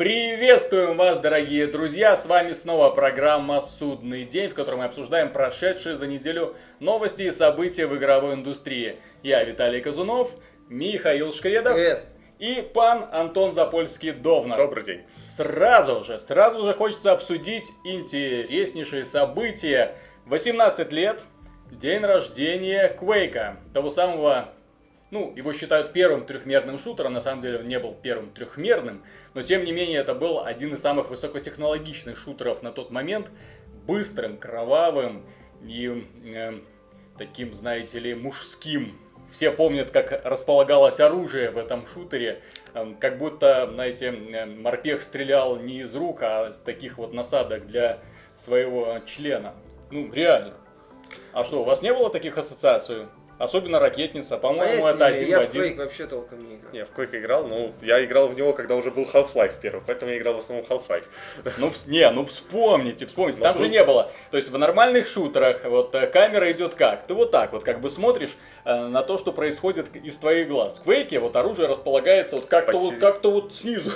Приветствуем вас, дорогие друзья! С вами снова программа «Судный день», в которой мы обсуждаем прошедшие за неделю новости и события в игровой индустрии. Я Виталий Казунов, Михаил Шкредов Привет. и пан Антон Запольский-Довнар. Добрый день. Сразу же, сразу же хочется обсудить интереснейшие события. 18 лет, день рождения Квейка, того самого ну, его считают первым трехмерным шутером, на самом деле он не был первым трехмерным, но тем не менее это был один из самых высокотехнологичных шутеров на тот момент, быстрым, кровавым и э, таким, знаете ли, мужским. Все помнят, как располагалось оружие в этом шутере, как будто, знаете, э, морпех стрелял не из рук, а с таких вот насадок для своего члена. Ну, реально. А что, у вас не было таких ассоциаций? Особенно ракетница, по-моему, Понятия это один имею, в я в Quake один. вообще толком не играл. Я в Quake играл, ну, я играл в него, когда уже был Half-Life первый, поэтому я играл в основном Half-Life. Ну, не, ну вспомните, вспомните, Ну, там же был- не было. То есть в нормальных шутерах вот э, камера идет как? Ты вот так вот как бы смотришь э, на то, что происходит из твоих глаз. В Квейке вот оружие располагается вот как-то вот, как-то вот снизу.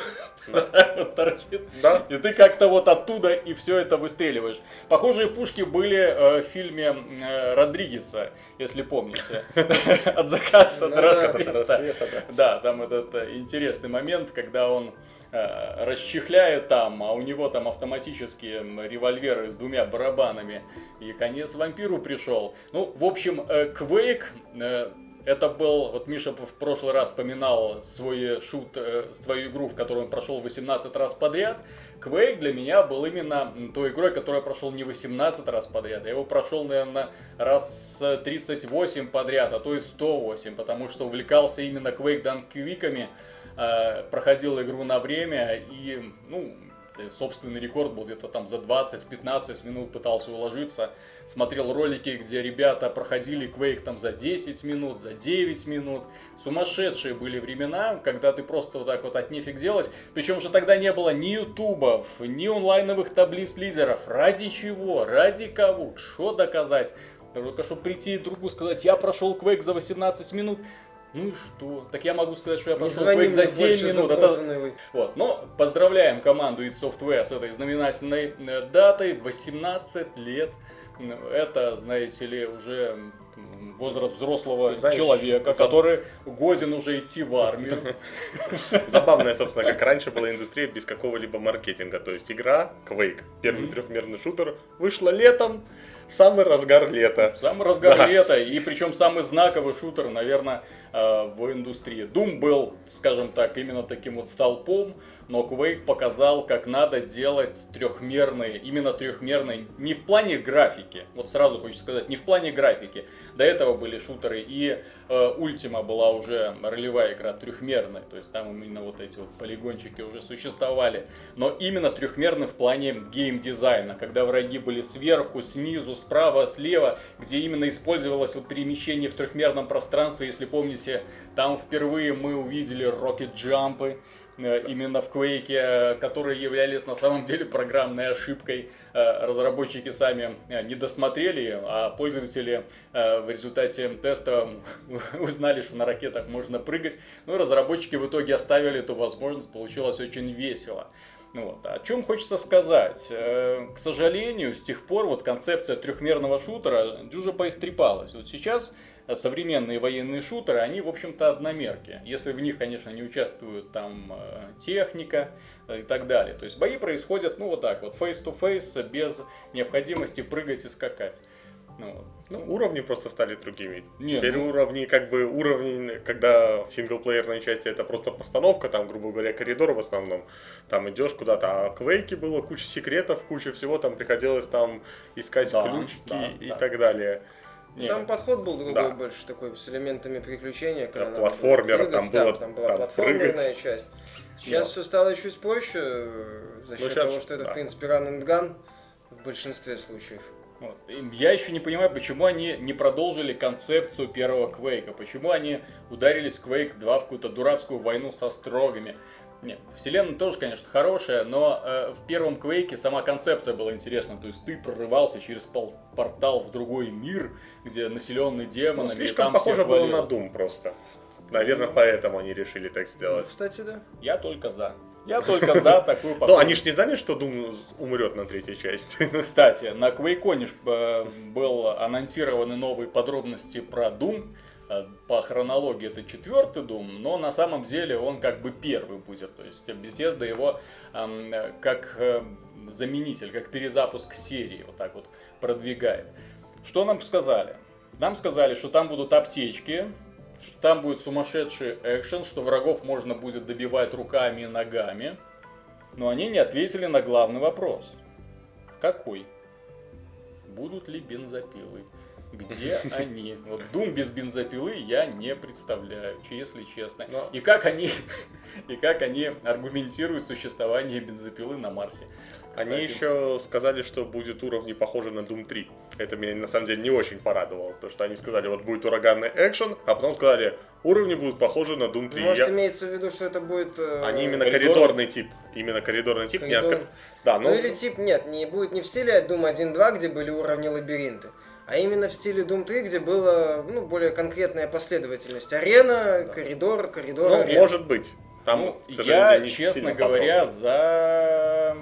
Вот торчит. Да. И ты как-то вот оттуда и все это выстреливаешь. Похожие пушки были э, в фильме э, Родригеса, если помните. От заката до рассвета. да. Там этот э, интересный момент, когда он расчехляет там, а у него там автоматические револьверы с двумя барабанами. И конец вампиру пришел. Ну, в общем, Quake это был, вот Миша в прошлый раз вспоминал свой шут, э, свою игру, в которую он прошел 18 раз подряд. Quake для меня был именно той игрой, которую я прошел не 18 раз подряд. Я его прошел, наверное, раз э, 38 подряд, а то и 108, потому что увлекался именно Quake данквиками, э, проходил игру на время и, ну, э, собственный рекорд был где-то там за 20-15 минут пытался уложиться. Смотрел ролики, где ребята проходили Quake там за 10 минут, за 9 минут. Сумасшедшие были времена, когда ты просто вот так вот от нефиг делать. Причем же тогда не было ни ютубов, ни онлайновых таблиц лидеров. Ради чего? Ради кого? Что доказать? Только чтобы прийти другу сказать, я прошел Quake за 18 минут. Ну и что? Так я могу сказать, что я прошел Quake за мне 7 больше, минут. Это- вот, но поздравляем команду id Software с этой знаменательной э, датой. 18 лет. Ну, Это, знаете ли, уже возраст взрослого Ты знаешь, человека, заб- который годен уже идти в армию. Забавная, собственно, как раньше была индустрия без какого-либо маркетинга. То есть игра Quake, первый трехмерный шутер, вышла летом, в самый разгар лета. Самый разгар Да. лета, и причем самый знаковый шутер, наверное, э, в индустрии. Doom был, скажем так, именно таким вот столпом, но Quake показал, как надо делать трехмерные, именно трехмерные, не в плане графики, вот сразу хочется сказать, не в плане графики. До этого были шутеры, и э, Ultima была уже ролевая игра трехмерная, то есть там именно вот эти вот полигончики уже существовали, но именно трехмерный в плане геймдизайна, когда враги были сверху, снизу, справа, слева, где именно использовалось вот перемещение в трехмерном пространстве, если помните, там впервые мы увидели Rocket Джампы, э, именно в Quake, э, которые являлись на самом деле программной ошибкой. Э, Разработчики сами э, не досмотрели, а пользователи э, в результате теста узнали, что на ракетах можно прыгать. Ну и разработчики в итоге оставили эту возможность, получилось очень весело. Ну Вот. О чем хочется сказать? Э, К сожалению, с тех пор вот концепция трехмерного шутера дюже поистрепалась. Вот сейчас э, современные военные шутеры, они, в общем-то, одномерки. Если в них, конечно, не участвует там э, техника э, и так далее. То есть бои происходят, ну, вот так вот, face-to-face, без необходимости прыгать и скакать. Ну. Ну, уровни просто стали другими. Не, Теперь ну- уровни, как бы уровни, когда в синглплеерной части это просто постановка, там, грубо говоря, коридор в основном, там идешь куда-то, а в Квейке было куча секретов, куча всего, там приходилось там искать Да, ключики да, и да. так далее. Не, Там подход был другой Да. больше такой, с элементами приключения. когда Да, платформер, там было, да, там была там, платформерная прыгать. часть. Сейчас Да. все стало чуть проще, э, за Ну, счет щас, того, что это, да. в принципе, run and gun в большинстве случаев. Вот. Я еще не понимаю, почему они не продолжили концепцию первого Квейка. Почему они ударились в Quake 2 в какую-то дурацкую войну со строгами. Нет, вселенная тоже, конечно, хорошая, но э, в первом Квейке сама концепция была интересна. То есть ты прорывался через пол- портал в другой мир, где населенный Ну, демонами, и слишком там похоже было на Doom просто. Наверное, поэтому они решили так сделать. Кстати, да. Я только за. Я только за такую Но попытку. они же не знали, что Doom умрет на третьей части. Кстати, на QuakeCon э, был анонсированы новые подробности про Doom. Э, По хронологии это четвертый Doom, но на самом деле он как бы первый будет. То есть Bethesda его эм, э, как э, заменитель, как перезапуск серии вот так вот продвигает. Что нам сказали? Нам сказали, что там будут аптечки, что там будет сумасшедший экшен, что врагов можно будет добивать руками и ногами. Но они не ответили на главный вопрос. Какой? Будут ли бензопилы? Где они? Вот Doom без бензопилы я не представляю, если честно. Но- И как они, и как они аргументируют существование бензопилы на Марсе? Они Кстати. еще сказали, что будет уровни похожи на Doom 3. Это меня на самом деле не очень порадовало, потому что они сказали, вот будет ураганный экшен, а потом сказали, уровни будут похожи на Doom 3. Может, Я- имеется в виду, что это будет... э, Они именно Коридор? коридорный тип. Именно коридорный тип. не Коридор. откры- Да, Ну, ну, или тип, нет, не будет не в стиле Doom 1.2, где были уровни лабиринты, а именно в стиле Doom 3, где была ну, более конкретная последовательность. Арена, коридор, коридор, ну, арена. может быть. Там, ну, я, честно говоря, за,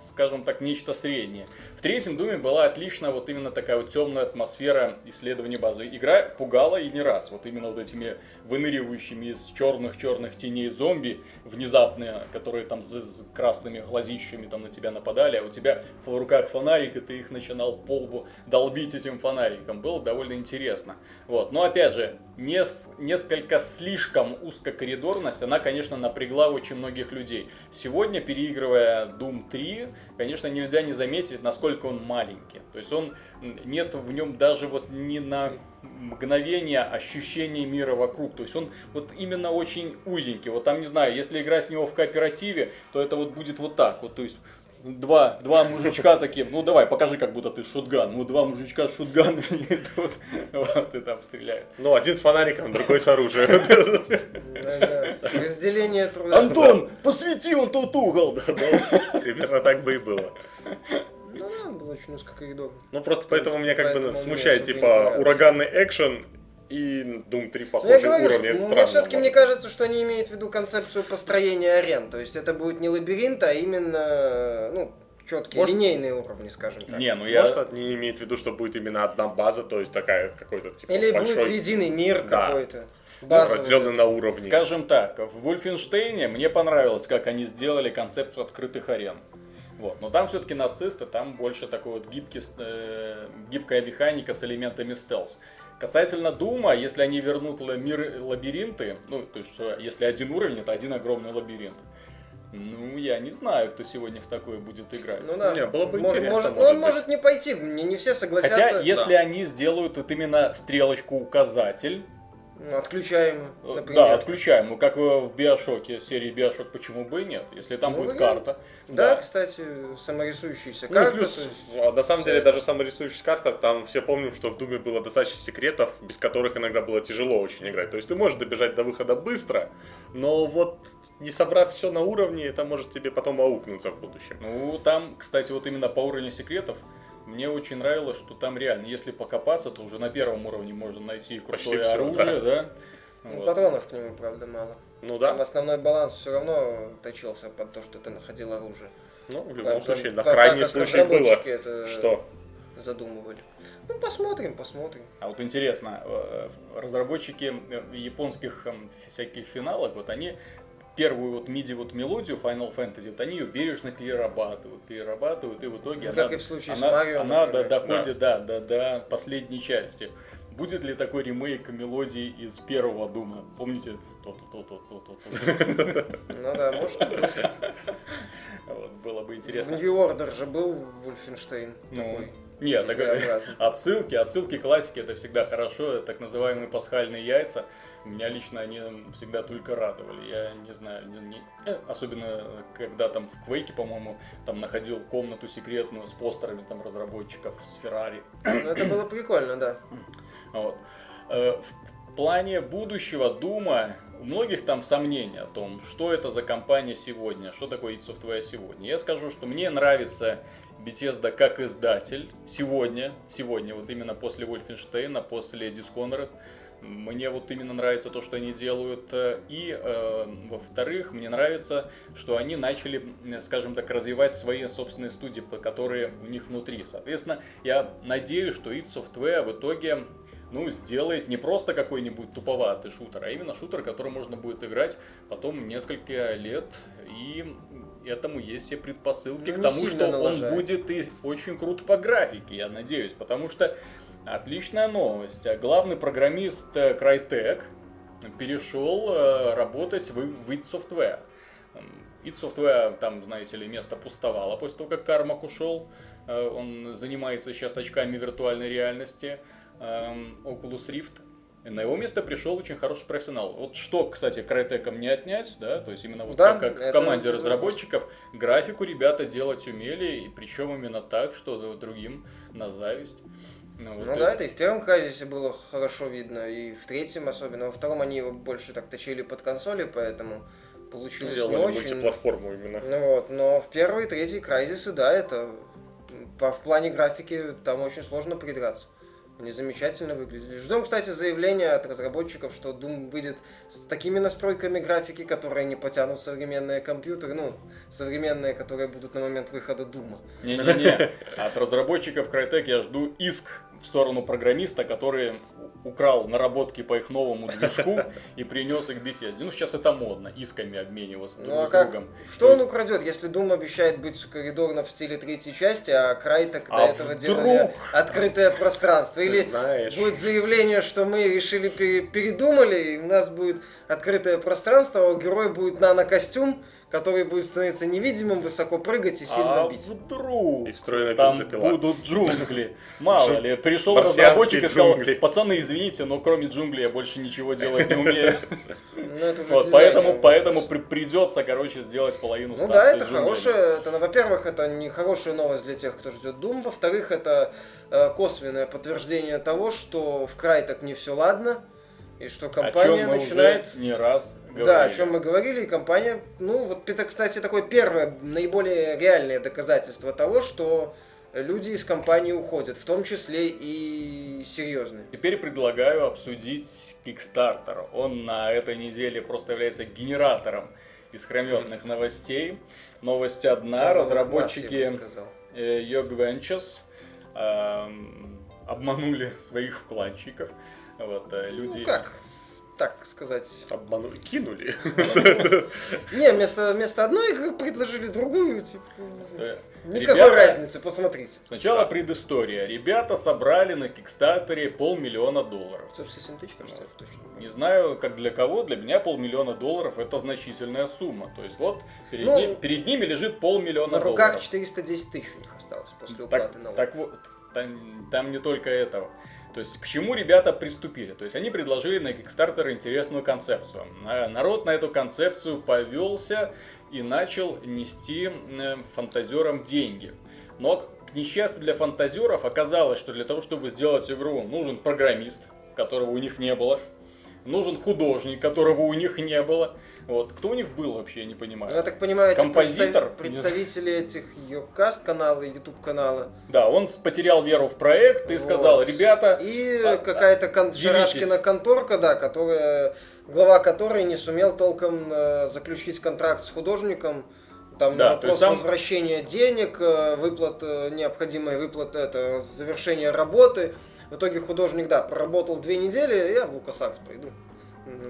скажем так, нечто среднее. В третьем Думе была отличная вот именно такая вот темная атмосфера исследования базы. Игра пугала и не раз. Вот именно вот этими выныривающими из черных-черных теней зомби, внезапные, которые там с, красными глазищами там на тебя нападали, а у тебя в руках фонарик, и ты их начинал по лбу долбить этим фонариком. Было довольно интересно. Вот. Но опять же, нес- несколько слишком узкокоридорность, она, конечно, напрягла очень многих людей. Сегодня, переигрывая Doom 3, конечно, нельзя не заметить, насколько он маленький. То есть он нет в нем даже вот ни на мгновение ощущения мира вокруг. То есть он вот именно очень узенький. Вот там, не знаю, если играть в него в кооперативе, то это вот будет вот так. Вот, то есть два, два мужичка таким, ну давай, покажи, как будто ты шутган. Ну, два мужичка с шутганами идут, вот, и там стреляют. Ну, один с фонариком, другой с оружием. Разделение труда. Антон, посвети он тот угол. Примерно так бы и было. Ну да, был очень узкокоридор. Ну, просто поэтому меня как бы смущает, не типа, ураганный экшен и Doom 3 Ну, я похожие говорю, уровни. что Это мне странно. все-таки мне кажется, что они имеют в виду концепцию построения арен. То есть это будет не лабиринт, а именно ну, четкие Может- линейные уровни, скажем так. Не, ну я... Может, они имеют в виду, что будет именно одна база, то есть такая какой-то типа Или большой будет единый мир Да. какой-то. Базовый. разделенный на уровни. Скажем так, в Вольфенштейне мне понравилось, как они сделали концепцию открытых арен. Вот. Но там все-таки нацисты, там больше такой вот гибкий, э, гибкая механика с элементами стелс. Касательно Дума, если они вернут мир лабиринты, ну, то есть, что если один уровень, это один огромный лабиринт. Ну, я не знаю, кто сегодня в такое будет играть. Ну да. Не, было бы Может- интересно, Может, может он быть. может не пойти, не, не все согласятся. Хотя, если да. они сделают вот именно стрелочку Ну, Отключаем, Э, например. Да, отключаем. Ну, как в Биошоке, серии Биошок, почему бы и нет? Если там Ну, будет вариант. карта. Да, кстати, саморисующаяся Ну, карта. плюс, есть- а, на самом деле, даже саморисующаяся карта, там все помним, что в Думе было достаточно секретов, без которых иногда было тяжело очень играть. То есть ты можешь добежать до выхода быстро, но вот не собрав все на уровне, это может тебе потом аукнуться в будущем. Ну, там, кстати, вот именно по уровню секретов, мне очень нравилось, что там реально, если покопаться, то уже на первом уровне можно найти Почти крутое всё, оружие, да? Ну, Вот. Патронов к нему, правда, мало. Ну Там да, основной баланс все равно точился под то, что ты находил оружие. ну в Там- любом там- случае, на крайний случай было, разработчики это что задумывали. Ну, посмотрим, посмотрим. А вот интересно, э, разработчики э, японских эм, всяких финалок, вот они первую вот миди вот мелодию Final Fantasy, вот они ее бережно перерабатывают, перерабатывают, и в итоге Ну, она, как и в случае с она, Марио, она например. до- доходит да. до, до последней части. Будет ли такой ремейк мелодии из первого Дума? Помните? То-то-то-то-то-то. Ну да, может было бы В интересно. New Order же был Вольфенштейн. Ну, такой нет, так, отсылки, отсылки классики это всегда хорошо, так называемые пасхальные яйца. Меня лично они всегда только радовали. Я не знаю, не- не- э, особенно когда там в Квейке, по-моему, там находил комнату секретную с постерами там разработчиков с Феррари. Ну, это было прикольно, да. Вот. Э, В плане будущего Дума у многих там сомнения о том, что это за компания сегодня, что такое id Software сегодня. Я скажу, что мне нравится Bethesda как издатель сегодня, сегодня, вот именно после Wolfenstein, после Dishonored, Мне вот именно нравится то, что они делают. И, э, во-вторых, мне нравится, что они начали, скажем так, развивать свои собственные студии, которые у них внутри. Соответственно, я надеюсь, что id Software в итоге ну, сделает не просто какой-нибудь туповатый шутер, а именно шутер, который можно будет играть потом несколько лет, и этому есть все предпосылки Ну, к тому, что он налажает. будет и очень крут по графике, я надеюсь, потому что отличная новость. Главный программист э, Crytek перешел э, работать в, в id Software. Id Software, там, знаете ли, место пустовало после того, как Кармак ушел. Э, Он занимается сейчас очками виртуальной реальности. эм, Oculus Rift. На его место пришел очень хороший профессионал. Вот что, кстати, Crytek не отнять, да, то есть именно вот Да, как, как в команде разработчиков, графику ребята делать умели, и причем именно так, что другим на зависть. Ну, вот Ну это- да, это и в первом Крайзисе было хорошо видно, и в третьем особенно. Во втором они его больше так точили под консоли, поэтому получилось не Делали очень. мультиплатформу именно. Ну вот, но в первый и третий Крайзисы, да, это по, в плане графики там очень сложно придраться. Они замечательно выглядели. Ждем, кстати, заявления от разработчиков, что Doom выйдет с такими настройками графики, которые не потянут современные компьютеры, ну, современные, которые будут на момент выхода Дума. Не-не-не, от разработчиков Crytek я жду иск в сторону программиста, который украл наработки по их новому движку и принес их беседе. Ну, сейчас это модно, исками обмениваться друг Ну а с как? другом. Что То он есть- украдет, если Doom обещает быть коридорно в стиле третьей части, а Крайтек до А этого вдруг? делали открытое пространство? Или знаешь. будет заявление, что мы решили пере- передумали, и у нас будет открытое пространство, а у героя будет нанокостюм, который будет становиться невидимым, высоко прыгать и сильно а бить. вдруг И встроенная там бензопила. будут джунгли. Мало ли, пришел разработчик и сказал, пацаны, извините, но кроме джунглей я больше ничего делать не умею. Ну, это уже Вот, поэтому, поэтому при- придется, короче, сделать половину Ну да, это хорошая, это, ну, во-первых, это не хорошая новость для тех, кто ждет Doom, во-вторых, это э, косвенное подтверждение того, что в край так не все ладно, и что О компания чем мы начинает... уже не раз говорили. Да, о чем мы говорили, и компания, ну вот это, кстати, такое первое, наиболее реальное доказательство того, что люди из компании уходят, в том числе и серьезные. Теперь предлагаю обсудить Kickstarter. Он на этой неделе просто является генератором искрометных новостей. Новость одна. Бы Разработчики э, Yog Ventures эм, обманули своих вкладчиков. Вот, э, люди... Ну как, так сказать. Обманули, кинули. Не, вместо, вместо одной игры предложили другую, типа. Никакой ребята- разницы, посмотрите. Сначала предыстория. Ребята собрали на Кикстартере полмиллиона долларов. 167 тысяч, кажется, точно. Не знаю, как для кого, для меня полмиллиона долларов это значительная сумма. То есть вот перед, Ну, ним- перед ними лежит полмиллиона На руках долларов. 410 тысяч у них осталось после Так, уплаты налогов. так вот, там, там не только этого. То есть к чему ребята приступили? То есть они предложили на Kickstarter интересную концепцию. А Народ на эту концепцию повелся и начал нести э, фантазерам деньги. Но, к несчастью для фантазеров, оказалось, что для того, чтобы сделать игру, нужен программист, которого у них не было. Нужен художник, которого у них не было. Вот. Кто у них был вообще, я не понимаю. Я так понимаю, Композитор? представ- представители этих Йокаст канала, YouTube канала. Да, он потерял веру в проект и сказал, Вот. ребята, И А, какая-то кон-. Шарашкина конторка, да, которая, глава которой не сумел толком э, заключить контракт с художником. Там Да, вопрос сам- возвращения денег, э, выплат, э, необходимой выплаты, это завершение работы. В итоге художник, да, проработал две недели, я в Лукасакс пойду.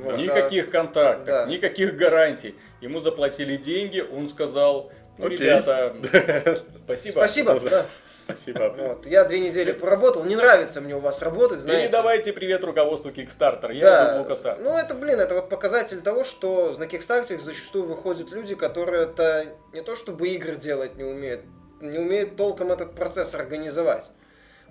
Вот, а- Никаких контрактов, да. никаких гарантий. Ему заплатили деньги, он сказал, ну, Окей. ребята, спасибо. Спасибо, да. Спасибо. Вот, я две недели проработал, не нравится мне у вас работать, знаете. Передавайте привет руководству Kickstarter, я Да, в LucasArts. ну это, блин, это вот показатель того, что на Kickstarter зачастую выходят люди, которые это не то чтобы игры делать не умеют, не умеют толком этот процесс организовать.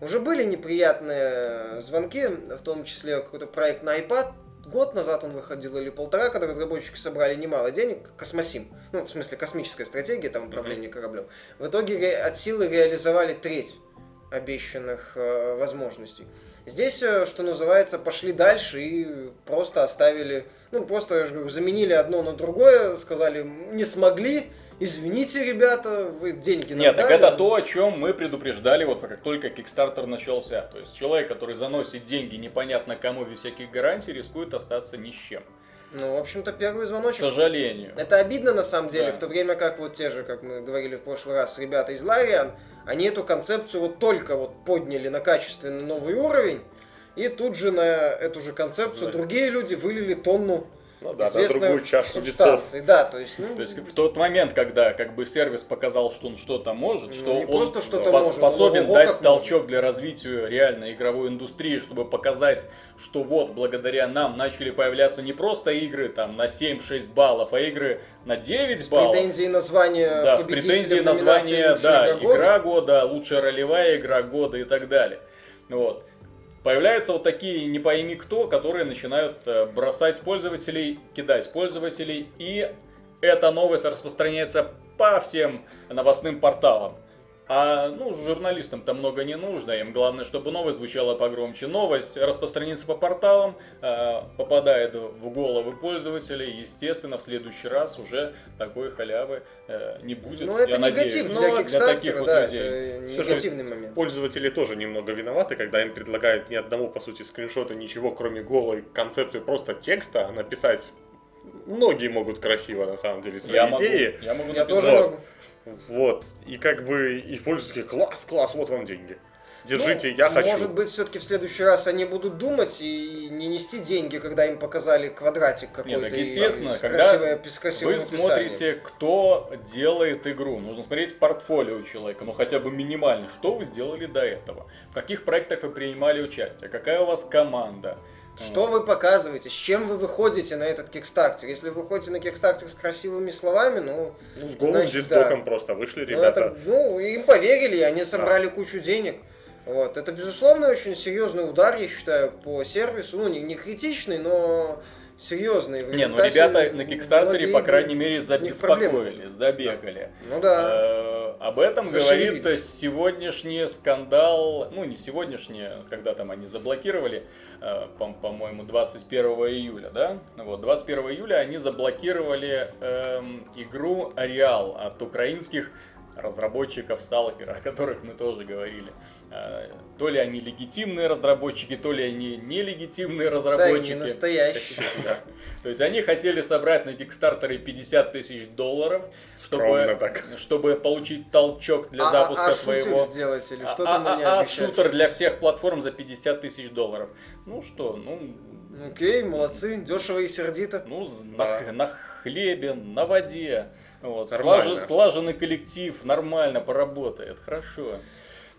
Уже были неприятные звонки, в том числе какой-то проект на iPad, год назад он выходил или полтора, когда разработчики собрали немало денег, Космосим, ну, в смысле, космическая стратегия, там, управление кораблем. В итоге от силы реализовали треть обещанных э, возможностей. Здесь, э, что называется, пошли дальше и просто оставили, ну, просто, я же говорю, заменили одно на другое, сказали, не смогли, извините, ребята, вы деньги нам Нет, так дали». это то, о чем мы предупреждали, вот как только Kickstarter начался. То есть человек, который заносит деньги непонятно кому без всяких гарантий, рискует остаться ни с чем. Ну, в общем-то, первый К звоночек. сожалению. Это обидно на самом деле, Да. в то время как вот те же, как мы говорили в прошлый раз, ребята из Лариан, они эту концепцию вот только вот подняли на качественный новый уровень, и тут же на эту же концепцию Да. другие люди вылили тонну Ну да, на другую чашу весов. субстанции. Да, то есть, ну, То есть в тот момент, когда как бы сервис показал, что он что-то может, Ну, что он просто что-то спос- может, способен ого-го, дать толчок для развития реальной игровой индустрии, чтобы показать, что вот благодаря нам начали появляться не просто игры там на 7-6 баллов, а игры на 9 с баллов. претензией названия Да, с претензией названия, «Лучшая да, игра года». игра года, лучшая ролевая игра года и так далее. Вот. Появляются вот такие не пойми кто, которые начинают э, бросать пользователей, кидать пользователей, и эта новость распространяется по всем новостным порталам. А ну, журналистам-то много не нужно, им главное, чтобы новость звучала погромче. Новость распространится по порталам, э, попадает в головы пользователей, естественно, в следующий раз уже такой халявы э, не будет. Ну, это я надеюсь. негатив Ну, для таких Кикстартера, вот да, людей. это Всё же негативный момент. Пользователи тоже немного виноваты, когда им предлагают ни одного, по сути, скриншота, ничего, кроме голой концепции просто текста, а написать многие могут красиво, на самом деле, свои Я могу, идеи. я могу Я написать. тоже Вот. могу. Вот. И как бы и такие, класс, класс, вот вам деньги. Держите, Ну, я хочу. Может быть, все-таки в следующий раз они будут думать и не нести деньги, когда им показали квадратик какой-то. так и естественно, с когда красивым Вы смотрите, кто делает игру. Нужно смотреть портфолио у человека, ну хотя бы минимально. Что вы сделали до этого? В каких проектах вы принимали участие? Какая у вас команда? Что вы показываете, с чем вы выходите на этот кикстартер? Если вы выходите на кикстартер с красивыми словами, ну... Ну, с голым значит, диздоком да. просто вышли Ну, ребята. это, ну, им поверили, и они собрали кучу денег. Вот. Это, безусловно, очень серьезный удар, я считаю, по сервису. Ну, не, не критичный, но серьезный. В Не, ну ребята на Кикстартере, по крайней мере, забеспокоились, забегали. Ну да. Э, Об этом Зашевелились. говорит сегодняшний скандал, ну не сегодняшний, когда там они заблокировали, э, по- по-моему, 21 июля, да? Вот, 21 июля они заблокировали эм, игру Ареал от украинских разработчиков Сталкера, о которых мы тоже говорили. Э, То ли они легитимные разработчики, то ли они нелегитимные разработчики. настоящий. Да. То есть они хотели собрать на Кикстартере 50 тысяч долларов, чтобы, получить толчок для А- запуска а, своего. шутер сделать или что а, там а- они а- шутер для всех платформ за 50 тысяч долларов. Ну что, ну, Окей, молодцы, дешево и сердито. ну Да. на, на хлебе, на воде. Вот, слажен- слаженный коллектив, нормально поработает, хорошо.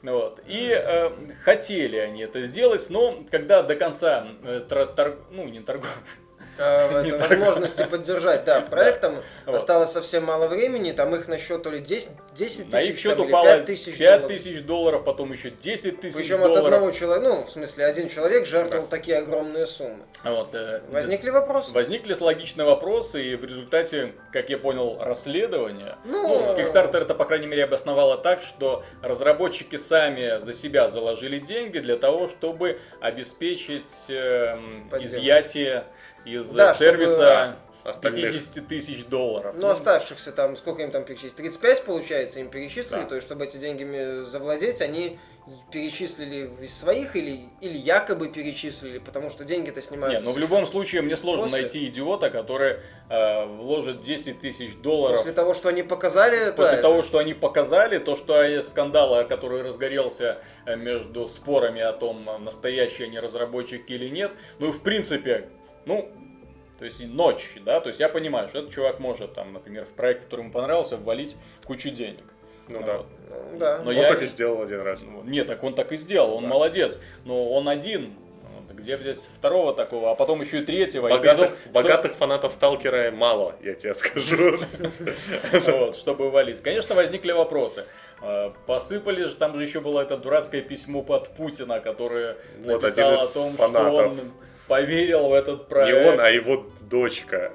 Вот. И э, хотели они это сделать, но когда до конца, э, тра- тор- ну не торгов, Так. возможности поддержать, да, проектом Вот. осталось совсем мало времени, там их на счет то ли 10, 10 на их тысяч, счет там, упало 5 тысяч 5 долларов. тысяч долларов, потом еще 10 тысяч Причем от долларов. одного человека, ну, в смысле, один человек жертвовал такие огромные суммы. Вот, э, Возникли вопросы? Возникли логичные вопросы, и в результате, как я понял, расследования, Ну, ну, Kickstarter это, по крайней мере, обосновало так, что разработчики сами за себя заложили деньги для того, чтобы обеспечить Поддержку. изъятие из Да, чтобы, сервиса Остальных. 50 тысяч долларов. Ну, оставшихся там, сколько им там перечислили? 35, получается, им перечислили, Да. то есть, чтобы эти деньги завладеть, они перечислили из своих или, или якобы перечислили, потому что деньги-то снимаются. Не, ну в любом случае мне сложно После. найти идиота, который э, вложит 10 тысяч долларов После того, что они показали, это... После это- того, что они показали, то, что э, скандал, который разгорелся э, между спорами о том, э, настоящие они разработчики или нет, ну и в принципе, ну, то есть и ночь, да, то есть я понимаю, что этот чувак может, там, например, в проект, который ему понравился, ввалить кучу денег. Ну да. Вот. Ну, да. Но Он я- так и сделал один раз. Ну, Нет, так он так и сделал, он Да. молодец, но он один. Вот Где взять второго такого, а потом еще и третьего? и Богатых, притом, что- богатых фанатов Сталкера мало, я тебе скажу. вот, чтобы валить. Конечно, возникли вопросы. Э, Посыпали же, там же еще было это дурацкое письмо под Путина, которое написало один о том, что он поверил в этот Не проект. он, а его дочка.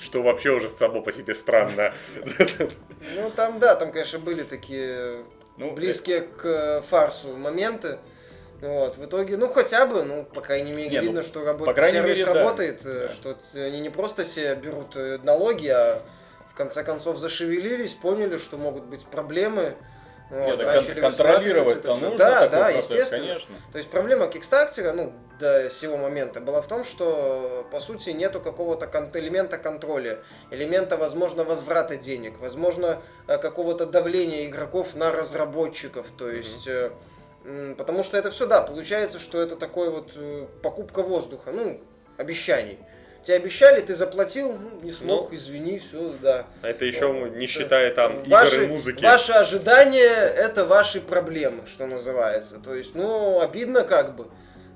Что вообще уже само по себе странно. Ну, там, да, там, конечно, были такие Ну, близкие к э, фарсу моменты. Вот, в итоге, ну хотя бы, ну, по крайней мере, Не, ну, видно, что работает, по крайней сервис мере, работает, э, Да. что они не просто себе берут э, налоги, а в конце концов зашевелились, поняли, что могут быть проблемы. Нет, вот, контролировать-то нужно Да, такой да, процесс, естественно. конечно. То есть проблема Кикстартера, ну, до сего момента, была в том, что, по сути, нету какого-то кон- элемента контроля, элемента, возможно, возврата денег, возможно, э, какого-то давления игроков на разработчиков, то есть... э, м, Потому что это все, да, получается, что это такой вот э, покупка воздуха, ну, обещаний. Тебе обещали, ты заплатил, ну, не смог, Ну. извини, все, да. А это еще не считая там Ваши, игр и музыки. ваши ожидания это ваши проблемы, что называется. То есть, ну, обидно как бы.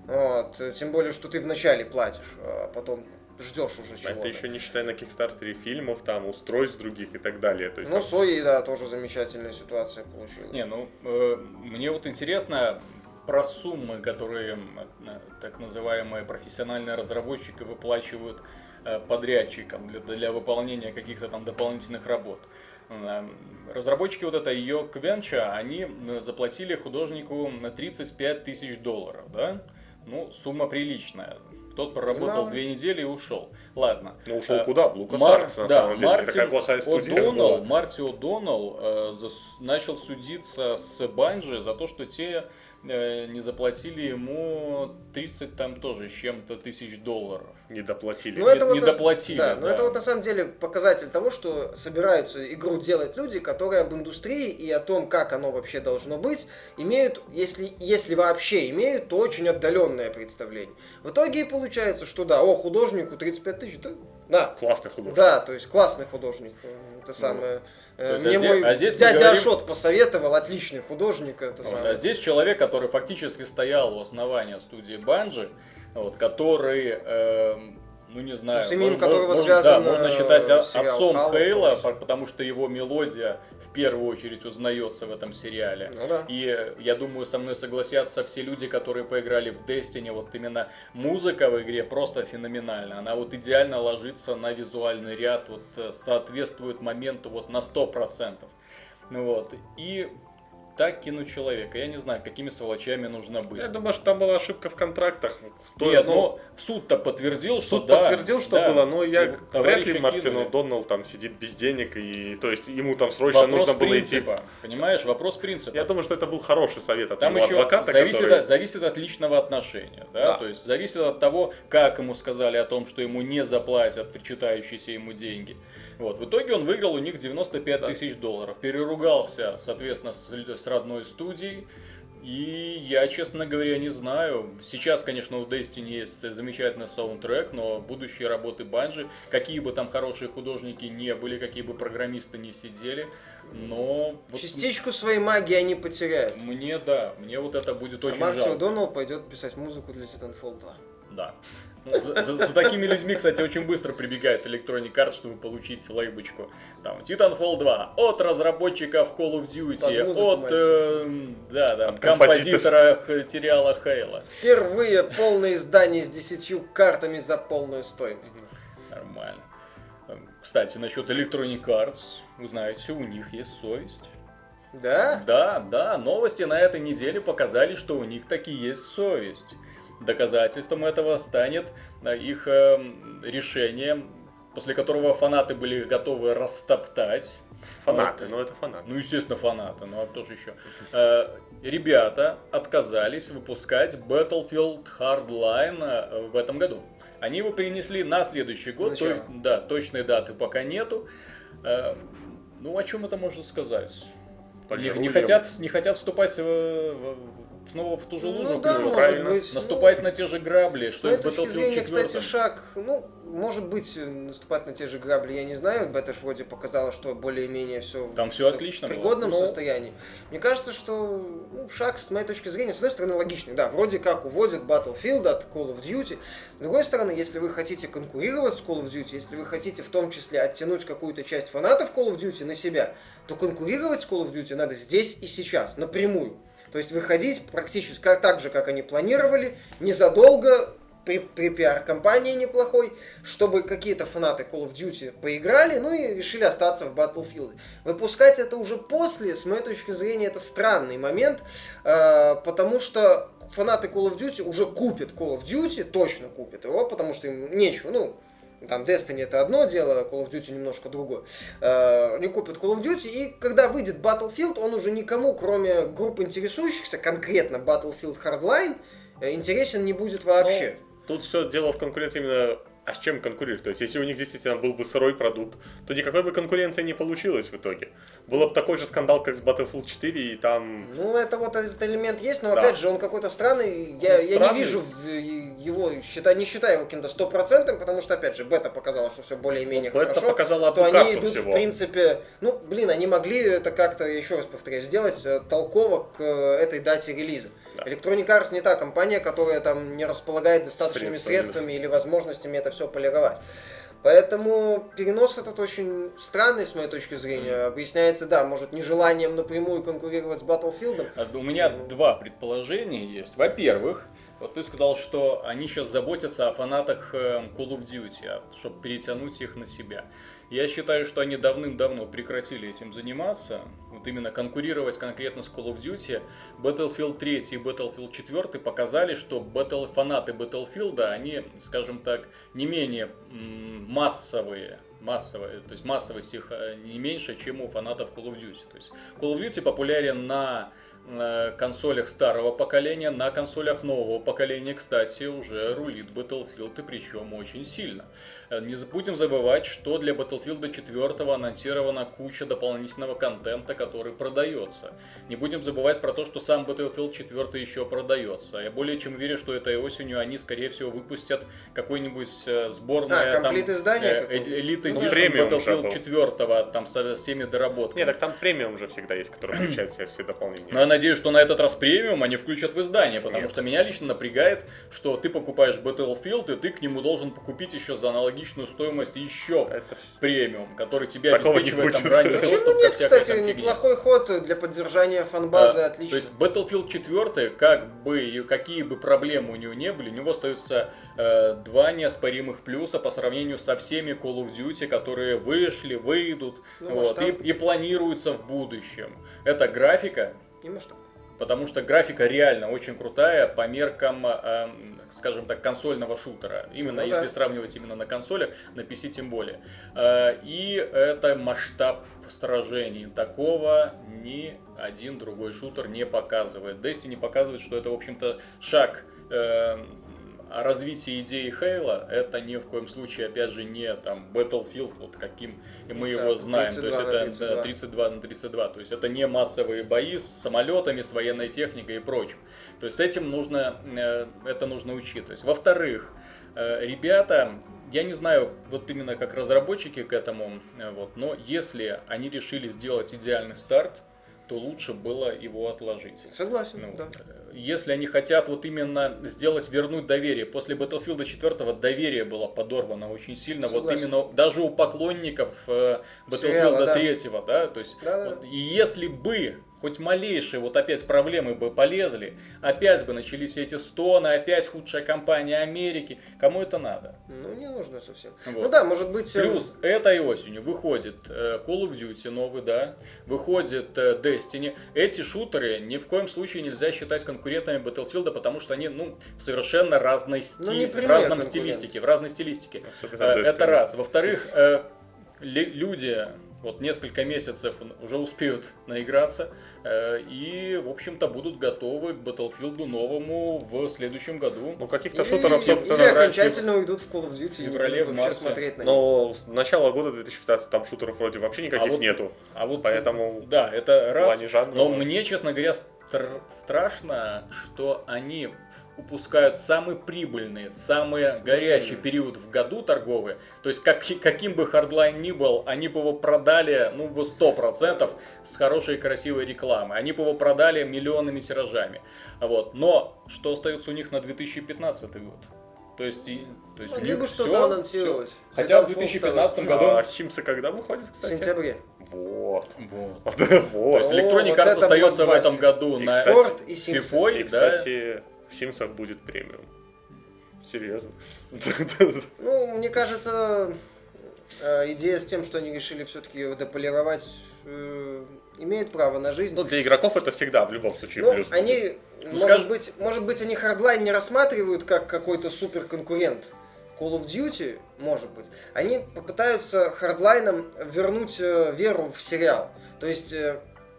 Вот. Тем более, что ты вначале платишь, а потом ждешь уже А чего-то. это еще не считая на Кикстартере фильмов, там, устройств других и так далее. То есть, Ну, там- Сои, да, тоже замечательная ситуация получилась. Не, ну, э, мне вот интересно про суммы, которые э, так называемые профессиональные разработчики выплачивают э, подрядчикам для, для выполнения каких-то там дополнительных работ. Э, Разработчики вот это ее Квенча, они э, заплатили художнику на 35 тысяч долларов, да? Ну, сумма приличная. Тот проработал Немало. две недели и ушел. Ладно. Ну, ушел Э, куда? В Лукас Мар- Артс, на да, самом деле. Мартин такая плохая студия О'Доннелл. Марти О'Доннелл э, зас- начал судиться с Банжи за то, что те не заплатили ему 30 там тоже с чем-то тысяч долларов. Не доплатили. Ну, не- это вот не на- доплатили, Да, но да. это вот на самом деле показатель того, что собираются игру делать люди, которые об индустрии и о том, как оно вообще должно быть, имеют, если, если вообще имеют, то очень отдаленное представление. В итоге и получается, что да, о, художнику 35 тысяч, да, да, Классный художник. да, то есть классный художник. э, Это самое. Ну, то э, есть, Мне а здесь- мой а здесь дядя говорим- Ашот посоветовал, отличный художник. Это Вот, самое. а здесь человек, который фактически стоял у основания студии Банжи, вот, который, эм, ну не знаю, Ну, с именем которого можно, связан, да, можно считать отцом Halo, Хейла, конечно. по- потому что его мелодия в первую очередь узнается в этом сериале. Ну да. И э, я думаю, со мной согласятся все люди, которые поиграли в Destiny. Вот именно музыка в игре просто феноменальна. Она вот идеально ложится на визуальный ряд, вот э, соответствует моменту вот на 100%. Ну вот. И так кинуть человека. Я не знаю, какими сволочами нужно быть. Я думаю, что там была ошибка в контрактах. То- Нет, ну, но суд-то подтвердил, что Суд да. подтверждил, что да. было, но я Его вряд ли Мартин кинули. О'Доннелл там сидит без денег, и то есть ему там срочно Вопрос нужно было идти. принципа. Понимаешь, вопрос принципа. Я думаю, что это был хороший совет от Там его еще адвоката, зависит, который... от, зависит от личного отношения, да? Да. то есть зависит от того, как ему сказали о том, что ему не заплатят причитающиеся ему деньги. Вот. В итоге он выиграл у них 95 Да. тысяч долларов, переругался, соответственно, с, с родной студией. И я, честно говоря, не знаю. Сейчас, конечно, у Destiny есть замечательный саундтрек, но будущие работы Банжи, какие бы там хорошие художники не были, какие бы программисты не сидели, но вот Частичку своей магии они потеряют. мне, да, мне вот это будет А очень Марти жалко. О'Доннелл пойдет писать музыку для Titanfall 2. Да. За, за- за такими людьми, кстати, очень быстро прибегает Electronic Arts, чтобы получить лейбочку. Там Titanfall 2 от разработчиков Call of Duty, от э, да, да, От композитора сериала Хейла. Впервые полное издание с 10 картами за полную стоимость. Нормально. Эм, Кстати, насчет Electronic Arts, вы знаете, у них есть совесть. Да? Да, да, новости на этой неделе показали, что у них таки есть совесть. Доказательством этого станет э, их эм, решение, после которого фанаты были готовы растоптать. Фанаты, Вот. ну это фанаты. Ну, естественно, фанаты, ну а кто же еще? Э, Ребята отказались выпускать Battlefield Hardline э, в этом году. Они его перенесли на следующий год. То- да, точной даты пока нету. Э, Ну, о чем это можно сказать? Не, не хотят, не хотят вступать в- в- снова в ту же лужу Ну да, клюют. может правильно. быть. Наступать ну, на те же грабли, что и С с моей точки Battlefield зрения, 4. кстати, шаг, ну, может быть, наступать на те же грабли, я не знаю. Бета вроде показала, что более-менее все Там всё отлично в было. пригодном Но- состоянии. Мне кажется, что ну, шаг, с моей точки зрения, с одной стороны, логичный. Да, вроде как уводят Battlefield от Call of Duty. С другой стороны, если вы хотите конкурировать с Call of Duty, если вы хотите в том числе оттянуть какую-то часть фанатов Call of Duty на себя, то конкурировать с Call of Duty надо здесь и сейчас, напрямую. То есть выходить практически так же, как они планировали, незадолго при, при пиар-компании неплохой, чтобы какие-то фанаты Call of Duty поиграли, ну и решили остаться в Battlefield. Выпускать это уже после, с моей точки зрения, это странный момент, э, потому что фанаты Call of Duty уже купят Call of Duty, точно купят его, потому что им нечего, ну, там Destiny это одно дело, Call of Duty немножко другое. Э, не купят Call of Duty, и когда выйдет Battlefield, он уже никому, кроме групп интересующихся, конкретно Battlefield Hardline, э, интересен не будет вообще. Ну, тут все дело в конкуренции именно а с чем конкурировать? То есть, если у них действительно был бы сырой продукт, то никакой бы конкуренции не получилось в итоге. Было бы такой же скандал, как с Battlefield 4, и там... Ну, это вот этот элемент есть, но да. опять же, он какой-то странный. Я, я не вижу его, считай, не считаю его каким-то стопроцентным, потому что, опять же, бета показала, что все более-менее ну, хорошо. Бета показала что они идут, всего. в принципе... Ну, блин, они могли это как-то, еще раз повторяю, сделать э, толково к э, этой дате релиза. Да. Electronic Arts не та компания, которая там не располагает достаточными средствами, средствами или возможностями это все полировать. Поэтому перенос этот очень странный, с моей точки зрения. Объясняется, да, может, нежеланием напрямую конкурировать с Battlefield. А, у меня mm. два предположения есть. Во-первых, вот ты сказал, что они сейчас заботятся о фанатах э, Call of Duty, чтобы перетянуть их на себя. Я считаю, что они давным-давно прекратили этим заниматься, вот именно конкурировать конкретно с Call of Duty. Battlefield 3 и Battlefield 4 показали, что battle, фанаты Battlefield, они, скажем так, не менее массовые, массовые, то есть массовость их э, не меньше, чем у фанатов Call of Duty. То есть Call of Duty популярен на на консолях старого поколения, на консолях нового поколения, кстати, уже рулит Battlefield, и причем очень сильно. Э, не будем забывать, что для Battlefield 4 анонсирована куча дополнительного контента, который продается. Не будем забывать про то, что сам Battlefield 4 еще продается. Я более чем уверен, что этой осенью они, скорее всего, выпустят какой-нибудь э, сборное а, там, издание э, Elite ну, Edition Battlefield 4 там со всеми доработками. Нет, так там премиум уже всегда есть, который включает в себя все дополнения. Но я надеюсь, что на этот раз премиум они включат в издание, потому Нет. что меня лично напрягает, что ты покупаешь Battlefield, и ты к нему должен покупить еще за аналогичную аналогичную стоимость еще это... премиум, который тебе Такого обеспечивает там ранний доступ ну, нет, кстати, неплохой ход для поддержания фанбазы, да. отлично. То есть Battlefield 4, как бы, какие бы проблемы у него не были, у него остаются э, два неоспоримых плюса по сравнению со всеми Call of Duty, которые вышли, выйдут ну, вот, и, и планируются в будущем. Это графика. И масштаб потому что графика реально очень крутая по меркам, э, скажем так, консольного шутера. Именно ну, если да. сравнивать именно на консолях, на PC тем более. Э, и это масштаб сражений. Такого ни один другой шутер не показывает. Destiny показывает, что это, в общем-то, шаг э, развитие идеи Хейла это ни в коем случае, опять же, не там Battlefield, вот каким и мы его знаем. То есть это 32. 32 на 32. То есть это не массовые бои с самолетами, с военной техникой и прочим. То есть с этим нужно, э, это нужно учитывать. Во-вторых, э, ребята, я не знаю, вот именно как разработчики к этому, э, вот, но если они решили сделать идеальный старт, то лучше было его отложить. Согласен, ну, да. Если они хотят вот именно сделать, вернуть доверие. После Battlefield 4 доверие было подорвано очень сильно. Согласен. Вот именно даже у поклонников э, Battlefield Сериала, 3, да. да, то есть, да, вот, и если бы хоть малейшие вот опять проблемы бы полезли, опять бы начались эти стоны, опять худшая компания Америки. Кому это надо? Ну, не нужно совсем. Вот. Ну да, может быть... Эм, Плюс этой осенью выходит э, Call of Duty новый, да, выходит э, Destiny. Эти шутеры ни в коем случае нельзя считать конкурентами Battlefield, потому что они, ну, в совершенно разной стиле, ну, в разном стилистике, в разной стилистике. Э, это раз. Во-вторых, люди вот несколько месяцев уже успеют наиграться э, и, в общем-то, будут готовы к Battlefield новому в следующем году. Ну, каких-то шутеров, собственно, Или окончательно уйдут в Call of Duty. В феврале, в марте. смотреть на Но с начала года 2015 там шутеров вроде вообще никаких а вот, нету. А вот, Поэтому... Да, это раз. Но мне, честно говоря, страшно, что они упускают самый прибыльный, самый горячий период в году торговый. То есть как, каким бы Hardline ни был, они бы его продали, ну, бы 100% с хорошей красивой рекламой. Они бы его продали миллионными тиражами. Вот. Но что остается у них на 2015 год? То есть, и, то есть Могли бы что-то анонсировать. Все. Хотя в 2015 году... А Симсы когда выходит, кстати? В сентябре. Вот. Вот. вот. То есть Electronic Arts остается в этом году на Спорт и FIFA, и, кстати, в Симсах будет премиум. Серьезно. Ну, мне кажется, э, идея с тем, что они решили все-таки его дополировать, э, имеет право на жизнь. Ну, для игроков это всегда в любом случае Ну, плюс. будет. они, может, скаж- быть, может быть, они Hardline не рассматривают как какой-то супер конкурент Call of Duty, может быть. Они попытаются Hardline вернуть э, веру в сериал. То есть э,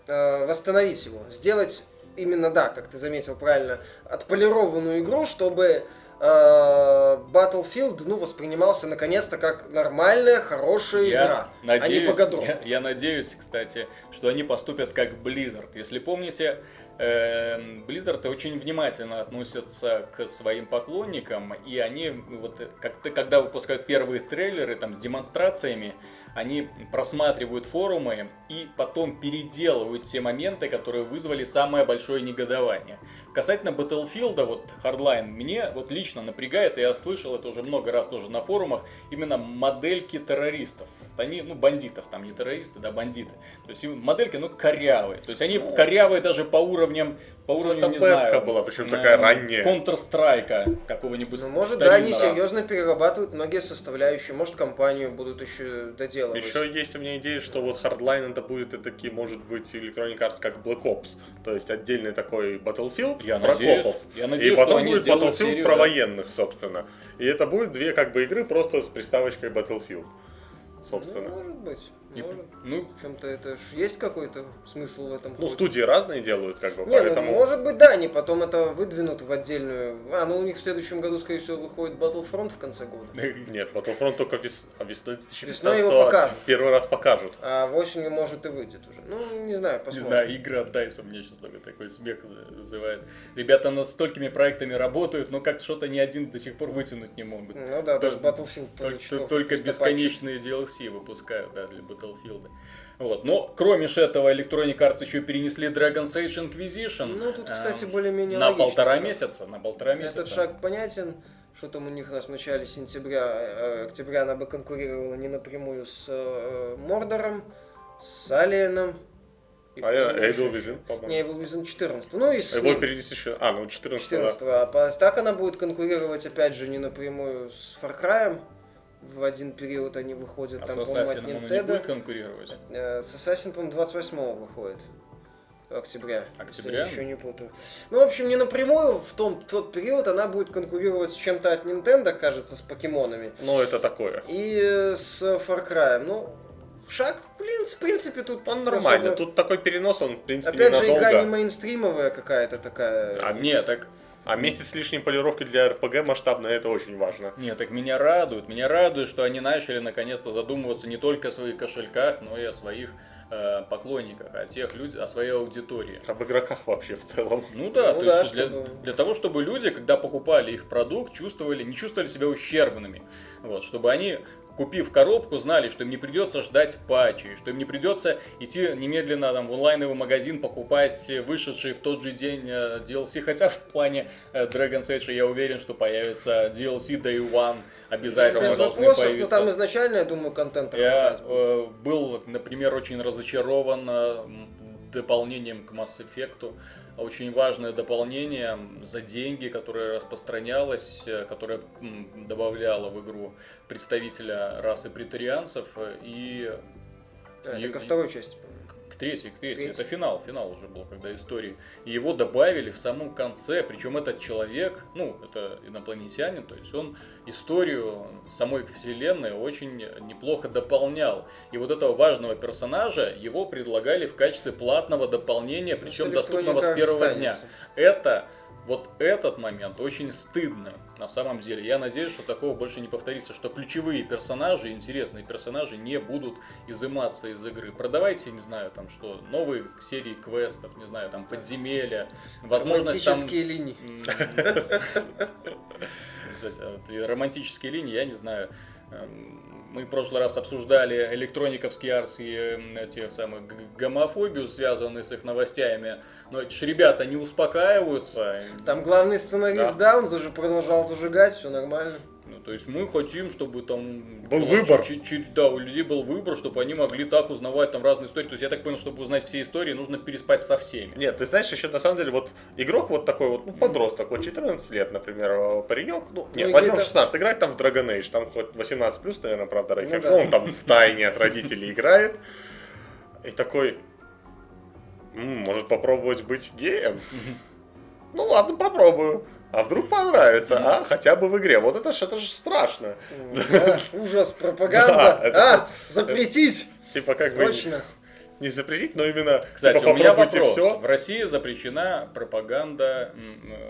восстановить его. Сделать именно, да, как ты заметил правильно, отполированную игру, чтобы э, Battlefield ну, воспринимался наконец-то как нормальная, хорошая Я игра, а не надеюсь, богодрон. я, я надеюсь, кстати, что они поступят как Blizzard. Если помните, эм, Blizzard очень внимательно относятся к своим поклонникам, и они, вот, э, как ты, когда выпускают первые трейлеры там, с демонстрациями, они просматривают форумы и потом переделывают те моменты, которые вызвали самое большое негодование. Касательно Battlefield, вот Hardline, мне вот лично напрягает, я слышал это уже много раз тоже на форумах, именно модельки террористов. Они, ну, бандитов, там не террористы, да, бандиты. То есть модельки, ну, корявые. То есть они корявые даже по уровням, по уровню, это не знаю. была, причем э, такая ранняя. Counter-Strike какого-нибудь Ну, может, да, они серьезно перерабатывают многие составляющие. Может, компанию будут еще доделывать. Еще есть у меня идея, что вот Hardline это будет и таки, может быть, Electronic Arts как Black Ops. То есть отдельный такой Battlefield Я про надеюсь, копов. я И надеюсь, что потом будет Battlefield серию, про да. военных, собственно. И это будет две как бы игры просто с приставочкой Battlefield. Ну, Собственно. может быть. И- Может. Ну, В чем-то это ж есть какой-то смысл в этом. Ну, студии разные делают, как бы, Не, ну, поэтому... может быть, да, они потом это выдвинут в отдельную. А, ну у них в следующем году, скорее всего, выходит Battlefront в конце года. Нет, Battlefront только. А весной Весной его 2015 покажут. первый раз покажут. А в осенью, может, и выйдет уже. Ну, не знаю, Не посмотрим. знаю, игры от DICE мне сейчас только такой смех вызывает. Ребята над столькими проектами работают, но как что-то ни один до сих пор вытянуть не могут. Ну да, даже Только- Battlefield Только, только какие-то бесконечные DLC выпускают, да, для Battlefield. Вот. Но кроме ж этого, Electronic Arts еще перенесли Dragon's Age Inquisition. Ну, тут, эм, кстати, более-менее на логично полтора всё. месяца, на полтора месяца. Этот шаг понятен. Что там у них у нас в начале сентября, э, октября она бы конкурировала не напрямую с э, Мордором, с Алиеном. и, А я по-моему, Evil Within, по-моему. Не, Evil Within 14. Ну и с Его ним. перенесли еще... А, ну 14 14 А по- так она будет конкурировать, опять же, не напрямую с Far Cry. В один период они выходят, А там, по-моему, от не Nintendo. будет конкурировать? Э, С Assassin, по-моему, 28 выходит. Октября. Октября? Я еще не путаю. Ну, в общем, не напрямую, в том, тот период она будет конкурировать с чем-то от Nintendo, кажется, с покемонами. Но это такое. И э, с Far Cry. Ну, шаг, блин, в принципе, тут Он нормально. особо- Тут такой перенос, он, в принципе, Опять же, игра не ненадолго. мейнстримовая какая-то такая. А Не, так А месяц с лишней полировки для РПГ масштабной, это очень важно. Нет, так меня радует. Меня радует, что они начали наконец-то задумываться не только о своих кошельках, но и о своих э, поклонниках, о тех людях, о своей аудитории. Об игроках вообще в целом. Ну да, Ну то да, есть для, чтобы- для того, чтобы люди, когда покупали их продукт, чувствовали, не чувствовали себя ущербными. Вот, чтобы они, купив коробку, знали, что им не придется ждать патчей, что им не придется идти немедленно там, в онлайновый магазин покупать вышедший в тот же день э, DLC. Хотя в плане э, Dragon's Age я уверен, что появится DLC Day One. Обязательно Без должны вопросов, но появиться. там изначально, я думаю, контент Я э, был, например, очень разочарован дополнением к Mass Effect. Очень важное дополнение за деньги, которое распространялось, э, которое добавляло в игру представителя расы претарианцев э, и А, и- это ко второй части, по-моему. К третьей, к третьей. Это финал, финал уже был, когда истории. И его добавили в самом конце, причем этот человек, ну, это инопланетянин, то есть он историю самой вселенной очень неплохо дополнял. И вот этого важного персонажа его предлагали в качестве платного дополнения, причем доступного с первого дня. останется. Это вот этот момент очень стыдный на самом деле. Я надеюсь, что такого больше не повторится, что ключевые персонажи, интересные персонажи не будут изыматься из игры. Продавайте, не знаю, там что, новые серии квестов, не знаю, там подземелья, возможность там... Романтические линии. Кстати, а романтические линии, я не знаю. Мы в прошлый раз обсуждали электрониковские арс и эм, тех самых г- гомофобию, связанную с их новостями. Но эти ж ребята не успокаиваются. Там главный сценарист, да, он зажи- продолжал зажигать, все нормально. Ну, то есть мы хотим, чтобы там... Был ну, выбор. чуть- чуть- да, у людей был выбор, чтобы они могли так узнавать там разные истории. То есть я так понял, чтобы узнать все истории, нужно переспать со всеми. Нет, ты знаешь, еще на самом деле вот игрок вот такой вот, ну, подросток, вот 14 лет, например, э, паренек, ну, нет, Ну, возьмем где-то- 16, играть там в Dragon Age, там хоть 18 плюс, наверное, правда, рейтинг, да. но он там в тайне от родителей играет, и такой, «М, может попробовать быть геем? Ну ладно, попробую. А вдруг понравится, а? Хотя бы в игре. Вот это ж, это же страшно. Да, ужас, пропаганда. Да, это- А, запретить! Типа как бы Срочно. не запретить, но именно Кстати, типа, у меня вопрос. все. В России запрещена пропаганда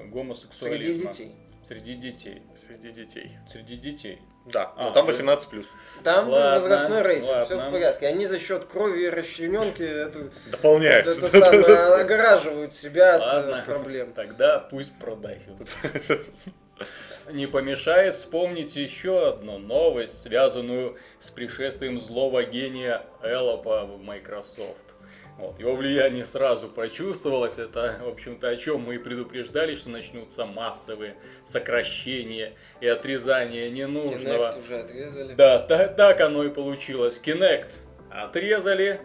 гомосексуализма. Среди детей. Среди детей. Среди детей. Среди детей. Да, А, но там вы- 18 плюс. Там Ладно, возрастной рейтинг, все ладно. в порядке. Они за счет крови и расчлененки это, Дополняешь. это самое, огораживают себя от э, Ладно. проблем. Тогда пусть продают. Не помешает вспомнить еще одну новость, связанную с пришествием злого гения Эллопа в Microsoft. Вот, его влияние сразу прочувствовалось, это, в общем-то, о чем мы и предупреждали, что начнутся массовые сокращения и отрезания ненужного. Kinect уже отрезали. Да, та- так оно и получилось. Kinect отрезали.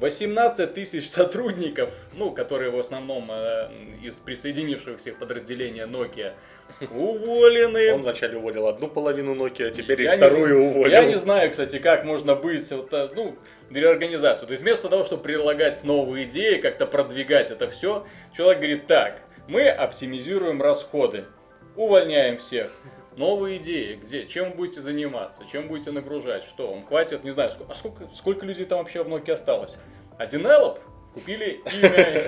18 тысяч сотрудников, ну, которые в основном э, из присоединившихся к подразделения Nokia, уволены. Он вначале уволил одну половину Nokia, а теперь Я и вторую уволил. Я не знаю, кстати, как можно быть, вот, э, ну, реорганизацию. То есть вместо того, чтобы предлагать новые идеи, как-то продвигать это все, человек говорит, так, мы оптимизируем расходы, увольняем всех. Новые идеи, где? Чем вы будете заниматься? Чем будете нагружать? Что? Вам хватит? Не знаю, сколько, а сколько, сколько людей там вообще в Nokia осталось? Один Эллоп? Купили имя,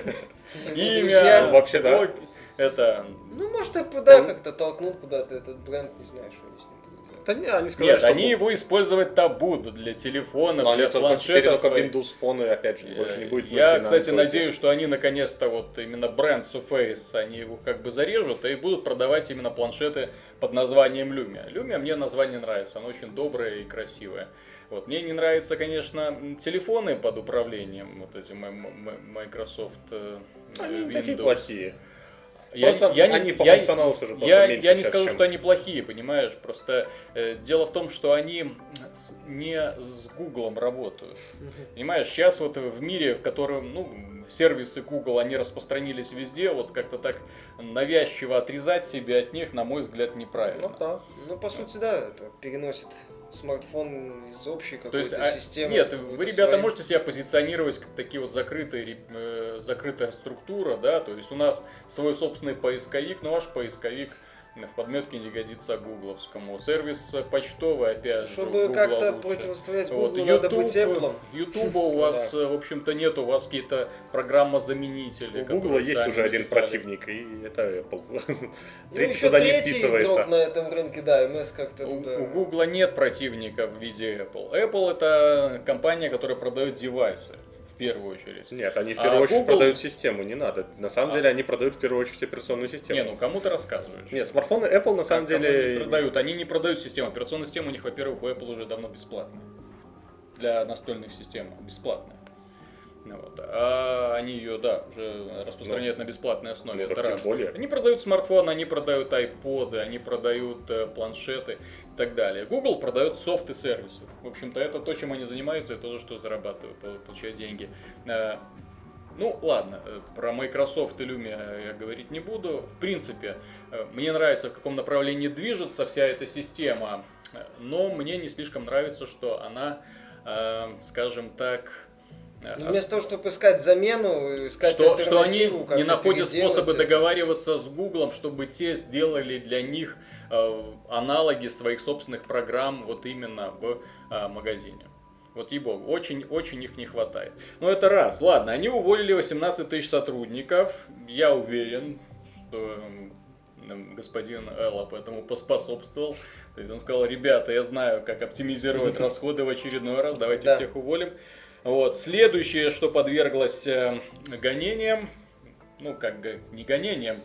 имя. Ну, вообще, да. это, Ну, может, да, как-то толкнут куда-то этот бренд, не знаю, что они Да не, они сказали, Нет, что они его использовать-то будут для телефона, Но они для планшетов. только своих. Windows Phone, и опять же, больше не будет. Э, Я, кстати, надеюсь, что они наконец-то вот именно бренд Surface, они его как бы зарежут и будут продавать именно планшеты под названием Lumia. Lumia мне название нравится, оно очень доброе и красивое. Вот. Мне не нравятся, конечно, телефоны под управлением, вот эти Microsoft э, Они не Windows. такие плохие. Я, Просто я не, они с- по я- функционалу уже просто я, меньше я не скажу, чем- что они плохие, понимаешь? Просто э, дело в том, что они с- не с Гуглом работают. Понимаешь, сейчас вот в мире, в котором, ну, сервисы Google, они распространились везде, вот как-то так навязчиво отрезать себя от них, на мой взгляд, неправильно. Ну да. Ну, по сути, да, это переносит смартфон из общей То есть, какой-то а, системы. нет, вы, ребята, свою. можете себя позиционировать как такие вот закрытые, э, закрытая структура, да, то есть у нас свой собственный поисковик, но ваш поисковик в подметке не годится гугловскому. Сервис почтовый, опять же, Чтобы как-то лучше. противостоять Вот, Гуглу, надо быть теплым. Ютуба у вас, э, в общем-то, нет, у вас какие-то программозаменители. У Гугла есть уже один противник, и это Apple. Ну, Третий еще туда не третий вписывается. игрок на этом рынке, да, МС как-то У, туда... у Гугла нет противника в виде Apple. Apple это компания, которая продает девайсы, первую очередь. Нет, они в А первую очередь Google- продают систему, не надо. На самом А. деле они продают в первую очередь операционную систему. Не, ну кому ты рассказываешь? Нет, смартфоны Apple на самом Как кому они деле... продают. Они не продают систему. Операционная система у них, во-первых, у Apple уже давно бесплатная. Для настольных систем бесплатная. Ну вот. А они ее, да, уже распространяют на бесплатной основе. Ну, Это тем более. Они продают смартфоны, они продают айподы, они продают э, планшеты и так далее. Google продает софт и сервисы. В общем-то, это то, чем они занимаются, и то, за что зарабатывают, пол- получают деньги. Э, Ну, ладно, э, про Microsoft и Lumia я говорить не буду. В принципе, э, мне нравится, в каком направлении движется вся эта система, но мне не слишком нравится, что она, скажем так, Ну, Вместо того, чтобы искать замену, искать что, что они не находят способы это. договариваться с Гуглом, чтобы те сделали для них э, аналоги своих собственных программ вот именно в э, магазине. Вот ей-богу, очень-очень их не хватает. Но это раз. Ладно, они уволили 18 тысяч сотрудников. Я уверен, что м, господин Эллоп этому поспособствовал. То есть он сказал, ребята, я знаю, как оптимизировать расходы в очередной раз, давайте Да. всех уволим. Вот. Следующее, что подверглось э, гонениям, ну, как не гонениям,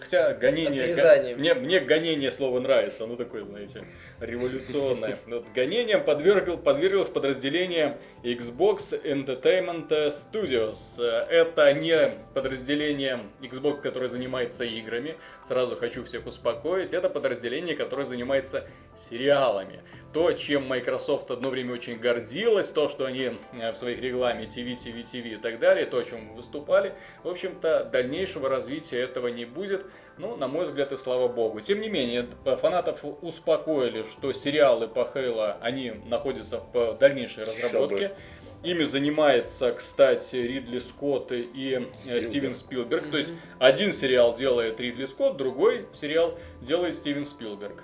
Хотя гонение... Отрезанием. Мне, мне гонение слово нравится, оно такое, знаете, революционное. Вот гонением подвергл, подверглось подразделение Xbox Entertainment Studios. Это не подразделение Xbox, которое занимается играми, сразу хочу всех успокоить. Это подразделение, которое занимается сериалами. То, чем Microsoft одно время очень гордилась, то, что они э, в своих рекламе TV, TV, TV и так далее, то, о чем выступали, в общем-то, дальнейшего развития этого не будет. Ну, на мой взгляд, и слава богу. Тем не менее, фанатов успокоили, что сериалы по Хейла, они находятся в дальнейшей разработке. Ими занимается, кстати, Ридли Скотт и Спилберг. Стивен Спилберг. То есть один сериал делает Ридли Скотт, другой сериал делает Стивен Спилберг.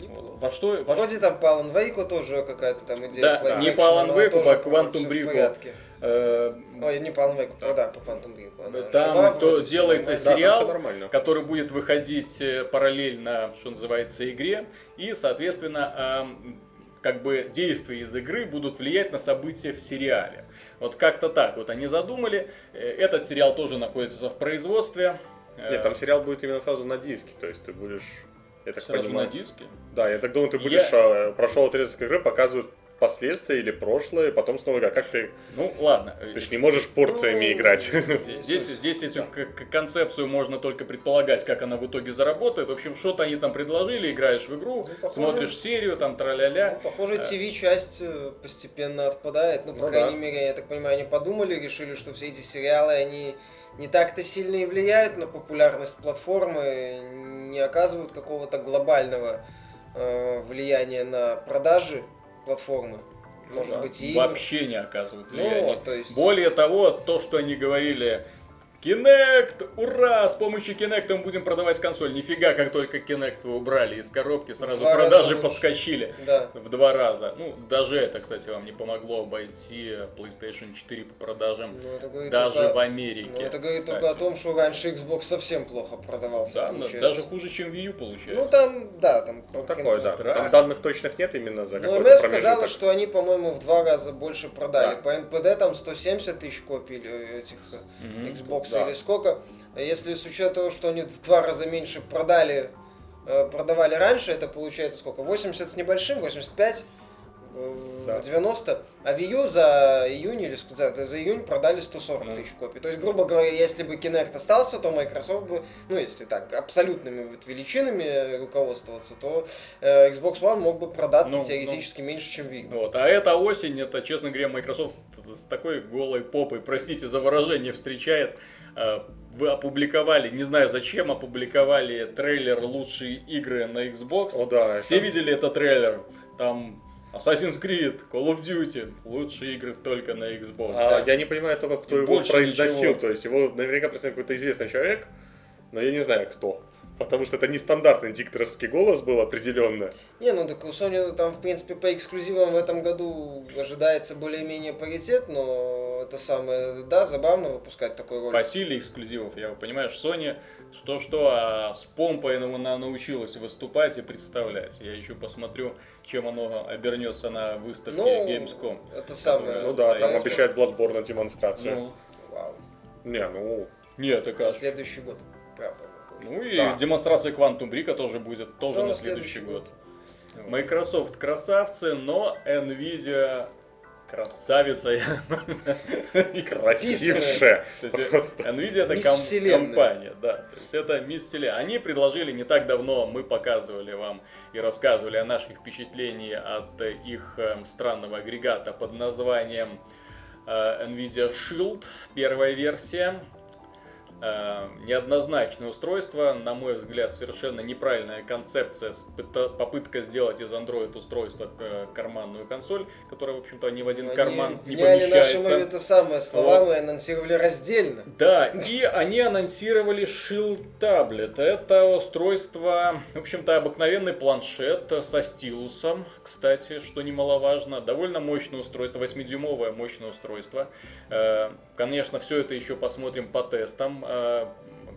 Неплохо. Во что, во Вроде там по Алан Вейку тоже какая-то там идея. Да, не по Alan Wake, тоже по Quantum Break. Э, Ой, не по Alan Wake, да, по Quantum Break. Там то делается. Да, сериал, который будет выходить э, параллельно, что называется, игре, и, соответственно, эм, как бы действия из игры будут влиять на события в сериале. Вот как-то так вот они задумали. Э, Этот сериал тоже находится в производстве. Э, Нет, там сериал будет именно сразу на диске, то есть ты будешь, я так сразу понимаю, на диске. Да, я так думаю, ты Я- будешь, э, прошел отрезок игры, показывают последствия или прошлое, потом снова игра. Как ты, Ну, ладно. ты ж не можешь порциями Ну, играть. Здесь, здесь эту концепцию можно только предполагать, как она в итоге заработает. В общем, что-то они там предложили, играешь в игру, Ну, похоже- смотришь серию, там траля-ля. Ну, похоже, TV-часть э, постепенно отпадает. Ну, по Ну крайней да. мере, я так понимаю, они подумали, решили, что все эти сериалы, они не так-то сильно и влияют на популярность платформы, не оказывают какого-то глобального э, влияния на продажи платформы. Может да. быть, и. Вообще не оказывают Ну, влияния. вот, то есть... Более того, то, что они говорили, Kinect, ура, с помощью Kinect мы будем продавать консоль. Нифига, как только Kinect вы убрали из коробки, сразу два раза продажи лучше. подскочили Да. в два раза. Ну, даже это, кстати, вам не помогло обойти PlayStation 4 по продажам. Ну, Даже только- в Америке. ну, это говорит кстати. только о том, что раньше Xbox совсем плохо продавался. Да, но получается. даже хуже, чем Wii U получается. Ну, там, да, там... Ну, такое, да. странно. Там данных точных нет именно за Ну, МС сказала, что они, по-моему, в два раза больше продали. Да. По НПД там 170 тысяч копий или этих э. Xbox Да. или сколько. Если с учетом того, что они в два раза меньше продали, э, продавали раньше, это получается сколько? 80 с небольшим, 85? э, Да. 90, а Wii U за июнь или за, за июнь продали 140 Ну. тысяч копий. То есть, грубо говоря, если бы Kinect остался, то Microsoft бы, ну, если так, абсолютными вот величинами руководствоваться, то э, Xbox One мог бы продаться Ну, теоретически меньше, чем Wii. Вот. А эта осень, это, честно говоря, Microsoft с такой голой попой, простите за выражение, встречает. Э, Вы опубликовали, не знаю зачем, опубликовали трейлер лучшие игры на Xbox. О, да. Все это- видели этот трейлер? Там Assassin's Creed, Call of Duty, лучшие игры только на Xbox. А, я не понимаю только, кто И его произносил. ничего. То есть его наверняка представляет какой-то известный человек, но я не знаю кто. Потому что это нестандартный дикторовский голос был определенно. Не, ну так у Sony там, в принципе, по эксклюзивам в этом году ожидается более-менее паритет, но это самое, да, забавно выпускать такой ролик. По силе эксклюзивов, я понимаю, Sony что-что, а с помпой она научилась выступать и представлять. Я еще посмотрю, чем оно обернется на выставке Ну, Gamescom. это самое. Ну да, там обещают Bloodborne демонстрацию. Ну, Вау. Не, ну, нет, так На а следующий год. Правда. Ну и Да. демонстрация Quantum Break тоже будет тоже Да, на следующий следующий год. год. Microsoft красавцы, но Nvidia красавица. красивше. То есть, Просто. Nvidia это компания, да. То есть это мисс Вселенная. Они предложили не так давно, мы показывали вам и рассказывали о наших впечатлениях от э, их э, странного агрегата под названием э, Nvidia Shield, первая версия. Э, неоднозначное устройство, на мой взгляд, совершенно неправильная концепция, попытка сделать из Android устройства э, карманную консоль, которая, в общем-то, ни в один Они карман не помещается. это самое слова, Вот. мы анонсировали раздельно. Да, и они анонсировали Shield Tablet. Это устройство, в общем-то, обыкновенный планшет со стилусом, кстати, что немаловажно. Довольно мощное устройство, 8-дюймовое мощное устройство. Конечно, все это еще посмотрим по тестам, э,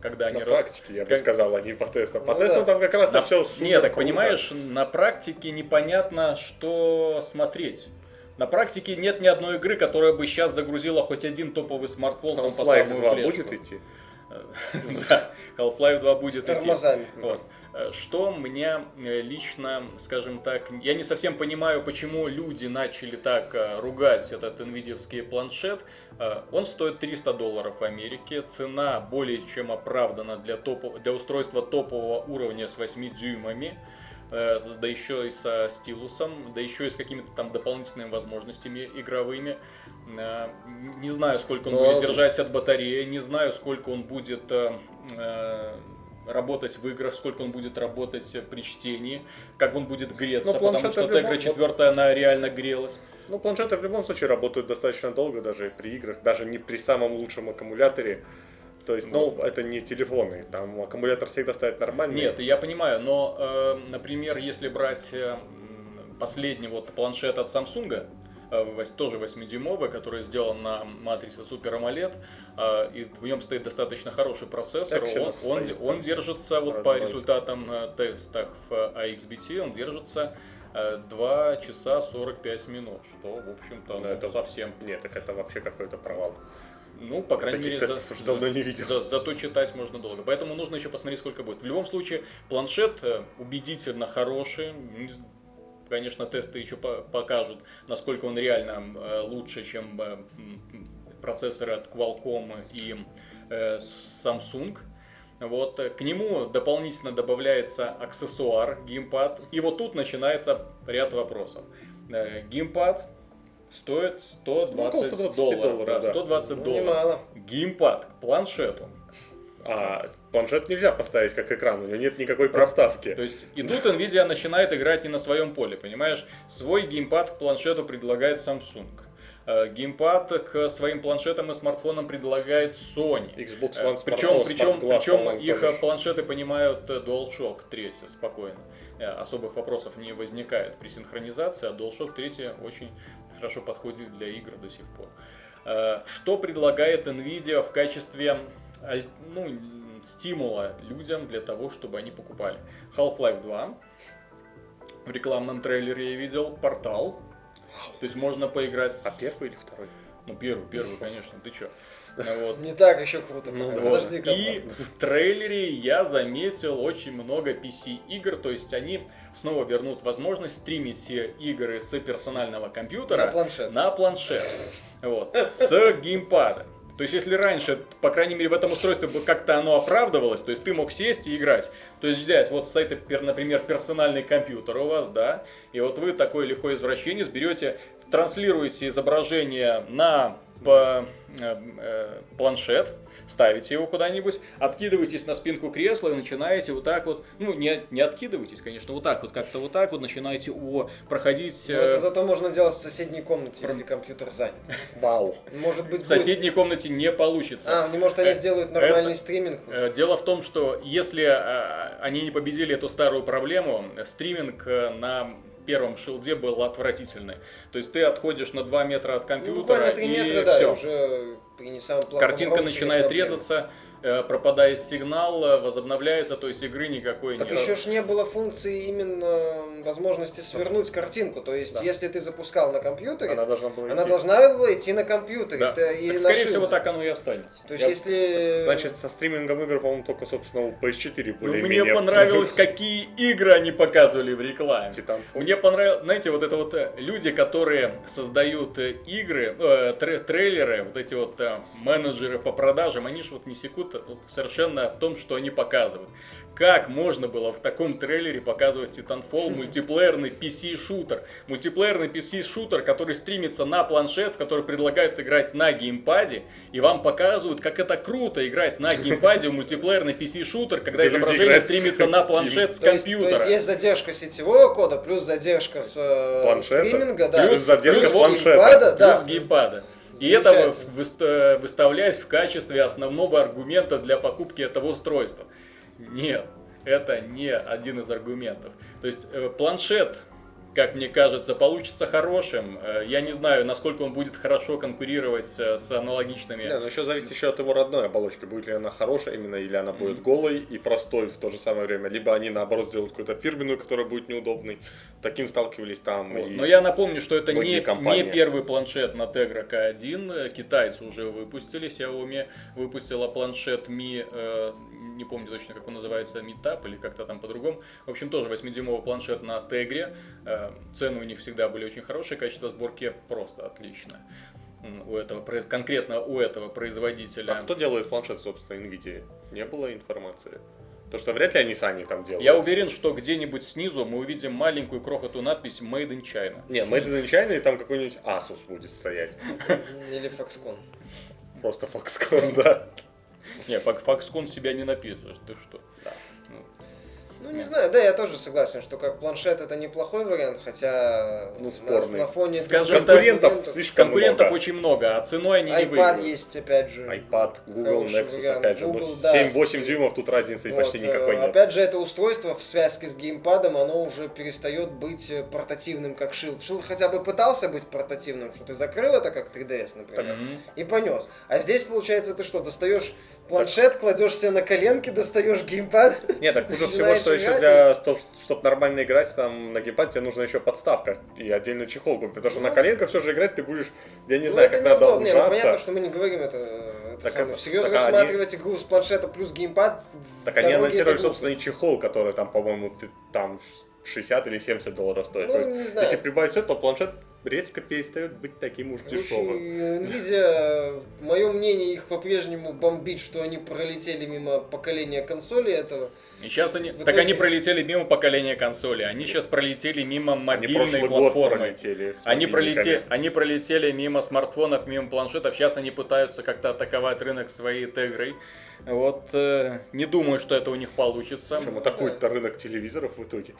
когда они... На ра- практике, я бы как- сказал, а не по тестам. По Ну тестам да. там как раз На- все Не, так понимаешь, на практике непонятно, что смотреть. На практике нет ни одной игры, которая бы сейчас загрузила хоть один топовый смартфон там, по самую 2 плешку. будет идти? Да, Half-Life 2 С будет и 7. тормозами. Э, Что меня э, лично, скажем так, я не совсем понимаю, почему люди начали так э, ругать этот NVIDIA планшет. Он стоит 300 долларов в Америке, цена более чем оправдана для, топов- для устройства топового уровня с 8 дюймами, да еще и со стилусом, да еще и с какими-то там дополнительными возможностями игровыми. Не знаю, сколько он Но- будет держать от батареи, не знаю, сколько он будет работать в играх, сколько он будет работать при чтении, как он будет греться, Ну, потому что любом- Tegra 4 она реально грелась. Ну, планшеты в любом случае работают достаточно долго, даже при играх, даже не при самом лучшем аккумуляторе. То есть, ну, это не телефоны, там аккумулятор всегда стоит нормальный. Нет, я понимаю, но, э, например, если брать э, последний вот планшет от Samsung, э, тоже 8-дюймовый, который сделан на матрице Super AMOLED, э, и в нем стоит достаточно хороший процессор, он, он, стоит, он да. держится вот по результатам э, тестах в AXBT, он держится э, 2 часа 45 минут, что, в общем-то, Ну, ну, это- совсем. Нет, так это вообще какой-то провал. Ну, по крайней Таких мере, тестов уже давно не видел. за- зато читать можно долго. Поэтому нужно еще посмотреть, сколько будет. В любом случае, планшет э, убедительно хороший. Конечно, тесты еще по- покажут, насколько он реально э, лучше, чем э, процессоры от Qualcomm и э, Samsung. Вот, к нему дополнительно добавляется аксессуар, геймпад. И вот тут начинается ряд вопросов. Геймпад стоит 120 Ну, около 120 долларов. долларов, да, да. 120 Ну, долларов. немало. Геймпад к планшету. А планшет нельзя поставить как экран, у него нет никакой подставки. То есть и тут Nvidia начинает играть не на своем поле, понимаешь? Свой геймпад к планшету предлагает Samsung. Э, Геймпад к своим планшетам и смартфонам предлагает Sony. Xbox Э, One Причем, причем, причем их тоже. планшеты понимают э, DualShock 3 спокойно. Особых вопросов не возникает при синхронизации, а DualShock 3 очень хорошо подходит для игр до сих пор. Что предлагает Nvidia в качестве ну, стимула людям для того, чтобы они покупали? Half-Life 2. В рекламном трейлере я видел портал. То есть можно поиграть с... А первый или второй? Ну, первый, первый, конечно, ты чё? Вот. Не так еще круто. Ну. Вот. Подожди, И в трейлере я заметил очень много PC-игр, то есть они снова вернут возможность стримить все игры с персонального компьютера На планшет. на планшет. Вот. С геймпада. То есть, если раньше, по крайней мере, в этом устройстве как-то оно оправдывалось, то есть ты мог сесть и играть. То есть здесь вот стоит, например, персональный компьютер у вас, да, и вот вы такой лихой извращенец берете, транслируете изображение на по- э, э, планшет, ставите его куда-нибудь, откидываетесь на спинку кресла и начинаете вот так вот, ну не, не откидывайтесь, конечно, вот так вот, как-то вот так вот начинаете о, проходить э, это зато можно делать в соседней комнате, если компьютер занят. Вау. Может быть, в соседней комнате не получится. будет- А, не может, они Э, сделают нормальный это- стриминг. Э, Дело в том, что если э, они не победили эту старую проблему, э, стриминг э, на первом шилде был отвратительный. То есть ты отходишь на 2 метра от Ну, компьютера буквально 3 и метра, да, и все. уже при не самом Картинка начинает резаться, пропадает сигнал, э, возобновляется, то есть игры никакой Так нет. еще ж не было функции именно возможности свернуть картинку. То есть, Да. если ты запускал на компьютере, Она она, должна была идти. должна была идти на компьютере. Да. И Так, на скорее шилде. всего, так оно и останется. То есть, Я- если... Значит, со стримингом игр, по-моему, только, собственно, у PS4 Ну, более-менее. мне понравилось, какие игры они показывали в рекламе. Titanfall. Мне понравилось, знаете, вот это вот э, люди, которые создают э, игры, э, тре- трейлеры, вот эти вот э, менеджеры по продажам, они же вот не секут вот совершенно в том, что они показывают. Как можно было в таком трейлере показывать Titanfall мультиплеерный PC-шутер? Мультиплеерный PC-шутер, который стримится на планшет, в который предлагают играть на геймпаде, и вам показывают, как это круто играть на геймпаде в мультиплеерный PC-шутер, когда Где изображение стримится на планшет с то есть, компьютера. то есть есть задержка сетевого кода, плюс задержка с э, Планшета, стриминга, да. плюс задержка плюс с планшета. геймпада, да. плюс геймпада. И это вы- Замечательно. выста- выставлять в качестве основного аргумента для покупки этого устройства. Нет, это не один из аргументов. То есть э, планшет как мне кажется, получится хорошим. Э, я не знаю, насколько он будет хорошо конкурировать с, с аналогичными. Да, но еще зависит еще от его родной оболочки. Будет ли она хорошая именно, или она будет голой и простой в то же самое время. Либо они, наоборот, сделают какую-то фирменную, которая будет неудобной. Таким сталкивались там. Вот. и Но я напомню, что это не, не первый планшет на Tegra K1. Китайцы уже выпустили. Xiaomi выпустила планшет Mi, э, не помню точно, как он называется, Tab или как-то там по-другому. В общем, тоже 8-дюймовый планшет на Tegra. Э, цены у них всегда были очень хорошие, качество сборки просто отличное. У этого, конкретно у этого производителя. А кто делает планшет, собственно, NVIDIA? Не было информации. То, что вряд ли они сами там делают. Я уверен, что где-нибудь снизу мы увидим маленькую крохотую надпись Made in China. Не, Made in China, и там какой-нибудь Asus будет стоять. Или Foxconn. Просто Foxconn, да. Не, Foxconn себя не напишешь, ты что? Да. Ну, Ну, не знаю, да, я тоже согласен, что как планшет это неплохой вариант, хотя Ну, на- спорный. на фоне Скажем так, Конкурентов слишком Конкурентов много. очень много, а ценой они не iPad выиграют. есть, опять же. iPad, Google, Nexus, вариант. опять же, ну, Google, да, 7-8 с- дюймов тут разницы Вот, почти никакой э, нет. Опять же, это устройство в связке с геймпадом, оно уже перестает быть э, портативным, как Shield. Shield хотя бы пытался быть портативным, что ты закрыл это как 3DS, например, Мгм. и понес. А здесь, получается, ты что, достаешь планшет, кладешь себе на коленки, достаешь геймпад. Нет, так хуже всего, что еще для, то чтобы нормально играть там на геймпаде, тебе нужна еще подставка и отдельный чехол купить. Потому что на Ну. коленках все же играть ты будешь, я не Ну, знаю, как надо неудобно. Не, ну, понятно, что мы не говорим это, это Так самое, всерьез так они- рассматривать игру с планшета плюс геймпад. Так они анонсировали собственный глупость. чехол, который там, по-моему, ты- там 60 или 70 долларов стоит. Ну, То есть, не знаю. если прибавить все, то планшет резко перестает быть таким уж дешевым. Nvidia, мое мнение, их по-прежнему бомбит, что они пролетели мимо поколения консоли этого. И сейчас они, В так итоге- они пролетели мимо поколения консоли, они сейчас пролетели мимо Они мобильной год платформы. пролетели Они, пролетели, они пролетели мимо смартфонов, мимо планшетов. Сейчас они пытаются как-то атаковать рынок своей тегрой. Вот э, не думаю, что это у них получится. Причем атакует-то рынок телевизоров в итоге.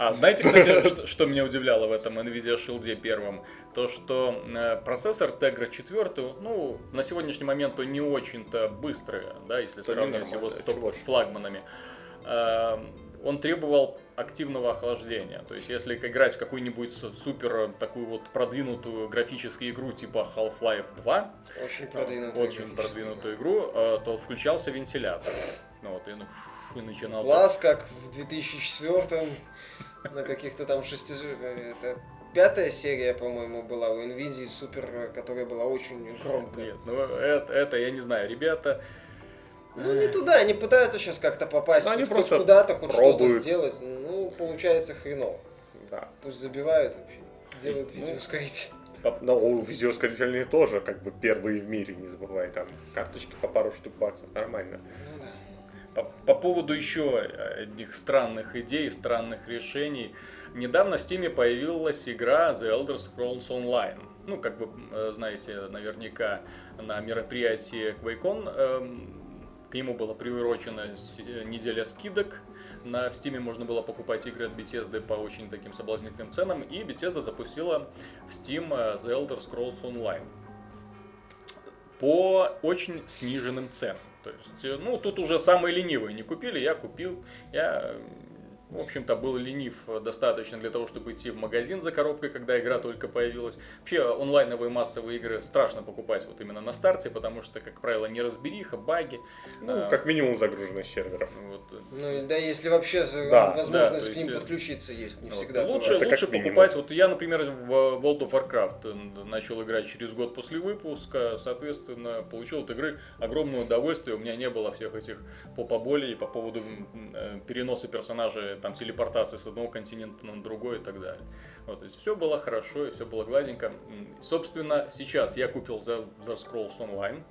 А знаете, кстати, что, что меня удивляло в этом NVIDIA Shield первом? То, что э, процессор Tegra 4, ну, на сегодняшний момент он не очень-то быстрый, да, если Это сравнивать его с, топ- чувак. с флагманами. Э, он требовал активного охлаждения. То есть, если играть в какую-нибудь супер э, такую вот продвинутую графическую игру типа Half-Life 2, Очень продвинутый. очень продвинутую игру, э, то включался вентилятор. Ну, вот, и, ну, и начинал... Класс, как в 2004 на каких-то там шести... Это пятая серия, по-моему, была у Nvidia супер, которая была очень громкая. Нет, ну это, это я не знаю, ребята. Ну не туда, они пытаются сейчас как-то попасть, Ну, они хоть просто куда-то, хоть что-то пробуют. сделать. Ну, получается хреново. Да. Пусть забивают вообще. Делают Ну, видеоускоритель. Но у видеоускорительные тоже как бы первые в мире, не забывай, там карточки по пару штук баксов, нормально. По, по поводу еще одних странных идей, странных решений. Недавно в Steam появилась игра The Elder Scrolls Online. Ну, как вы э, знаете, наверняка на мероприятии QuakeCon эм, к нему была приурочена с- неделя скидок. На в Steam можно было покупать игры от Bethesda по очень таким соблазнительным ценам. И Bethesda запустила в Steam э, The Elder Scrolls Online по очень сниженным ценам. То есть, э, ну, тут уже самые ленивые не купили, я купил. Я, в общем-то, был ленив э, достаточно для того, чтобы идти в магазин за коробкой, когда игра только появилась. Вообще, онлайновые массовые игры страшно покупать вот именно на старте, потому что, как правило, неразбериха, баги. Ну, А, как минимум загруженность серверов. вот, э, Ну да, если вообще за- Да, возможность да, к ним есть, э, подключиться есть, не Вот. всегда. лучше бывает. Это лучше покупать. Вот я, например, в World of Warcraft э, начал играть через год после выпуска, соответственно, получил от игры огромное удовольствие. У меня не было всех этих попоболей по поводу м, э, переноса персонажа, там телепортации с одного континента на другой и так далее. Вот, то есть все было хорошо и все было гладенько. Собственно, сейчас я купил The Elder Scrolls Online.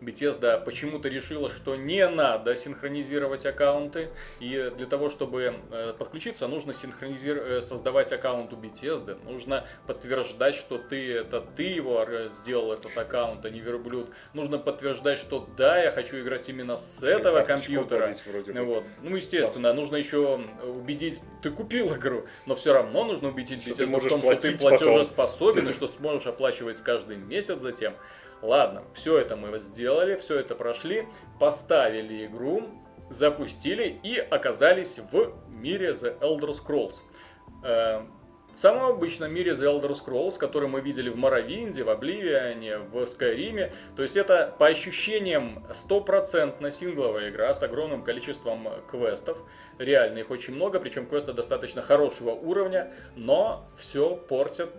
Bethesda почему-то решила, что не надо синхронизировать аккаунты, и для того, чтобы э, подключиться, нужно синхронизировать, создавать аккаунт у Bethesda, нужно подтверждать, что ты это ты его э, сделал этот аккаунт, а не верблюд. Нужно подтверждать, что да, я хочу играть именно с этого компьютера. Вот. Ну, естественно, нужно еще убедить, ты купил игру, но все равно нужно убедить Bethesda в том, что ты платежеспособен и что сможешь оплачивать каждый месяц затем. Ладно, все это мы сделали, все это прошли, поставили игру, запустили и оказались в мире The Elder Scrolls. Э, в самом обычном мире The Elder Scrolls, который мы видели в Моровинде, в Обливиане, в Скайриме. То есть это по ощущениям стопроцентно сингловая игра с огромным количеством квестов. Реально их очень много, причем квесты достаточно хорошего уровня, но все портят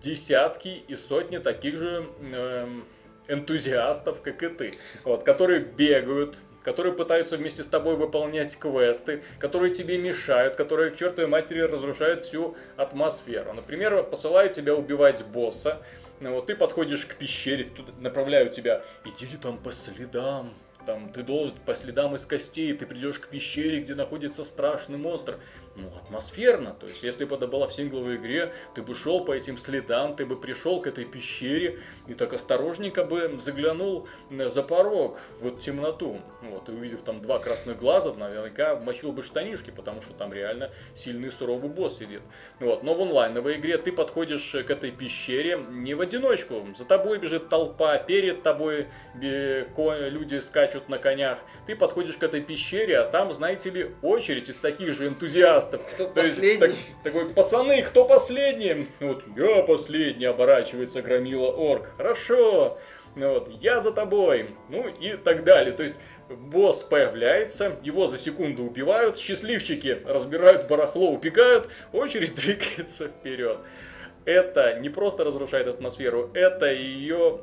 десятки и сотни таких же эм, энтузиастов, как и ты, вот, которые бегают, которые пытаются вместе с тобой выполнять квесты, которые тебе мешают, которые к чертовой матери разрушают всю атмосферу. Например, посылают тебя убивать босса, вот ты подходишь к пещере, туда направляют тебя, иди там по следам, там ты должен по следам из костей, ты придешь к пещере, где находится страшный монстр ну, атмосферно. То есть, если бы это было в сингловой игре, ты бы шел по этим следам, ты бы пришел к этой пещере и так осторожненько бы заглянул э, за порог в темноту. Вот, и увидев там два красных глаза, наверняка мочил бы штанишки, потому что там реально сильный суровый босс сидит. Вот, но в онлайновой игре ты подходишь к этой пещере не в одиночку. За тобой бежит толпа, перед тобой люди скачут на конях. Ты подходишь к этой пещере, а там, знаете ли, очередь из таких же энтузиастов подкастов. Кто То последний? Есть, так, такой, пацаны, кто последний? Вот, я последний, оборачивается громила орк. Хорошо. Вот, я за тобой, ну и так далее. То есть босс появляется, его за секунду убивают, счастливчики разбирают барахло, убегают, очередь двигается вперед. Это не просто разрушает атмосферу, это ее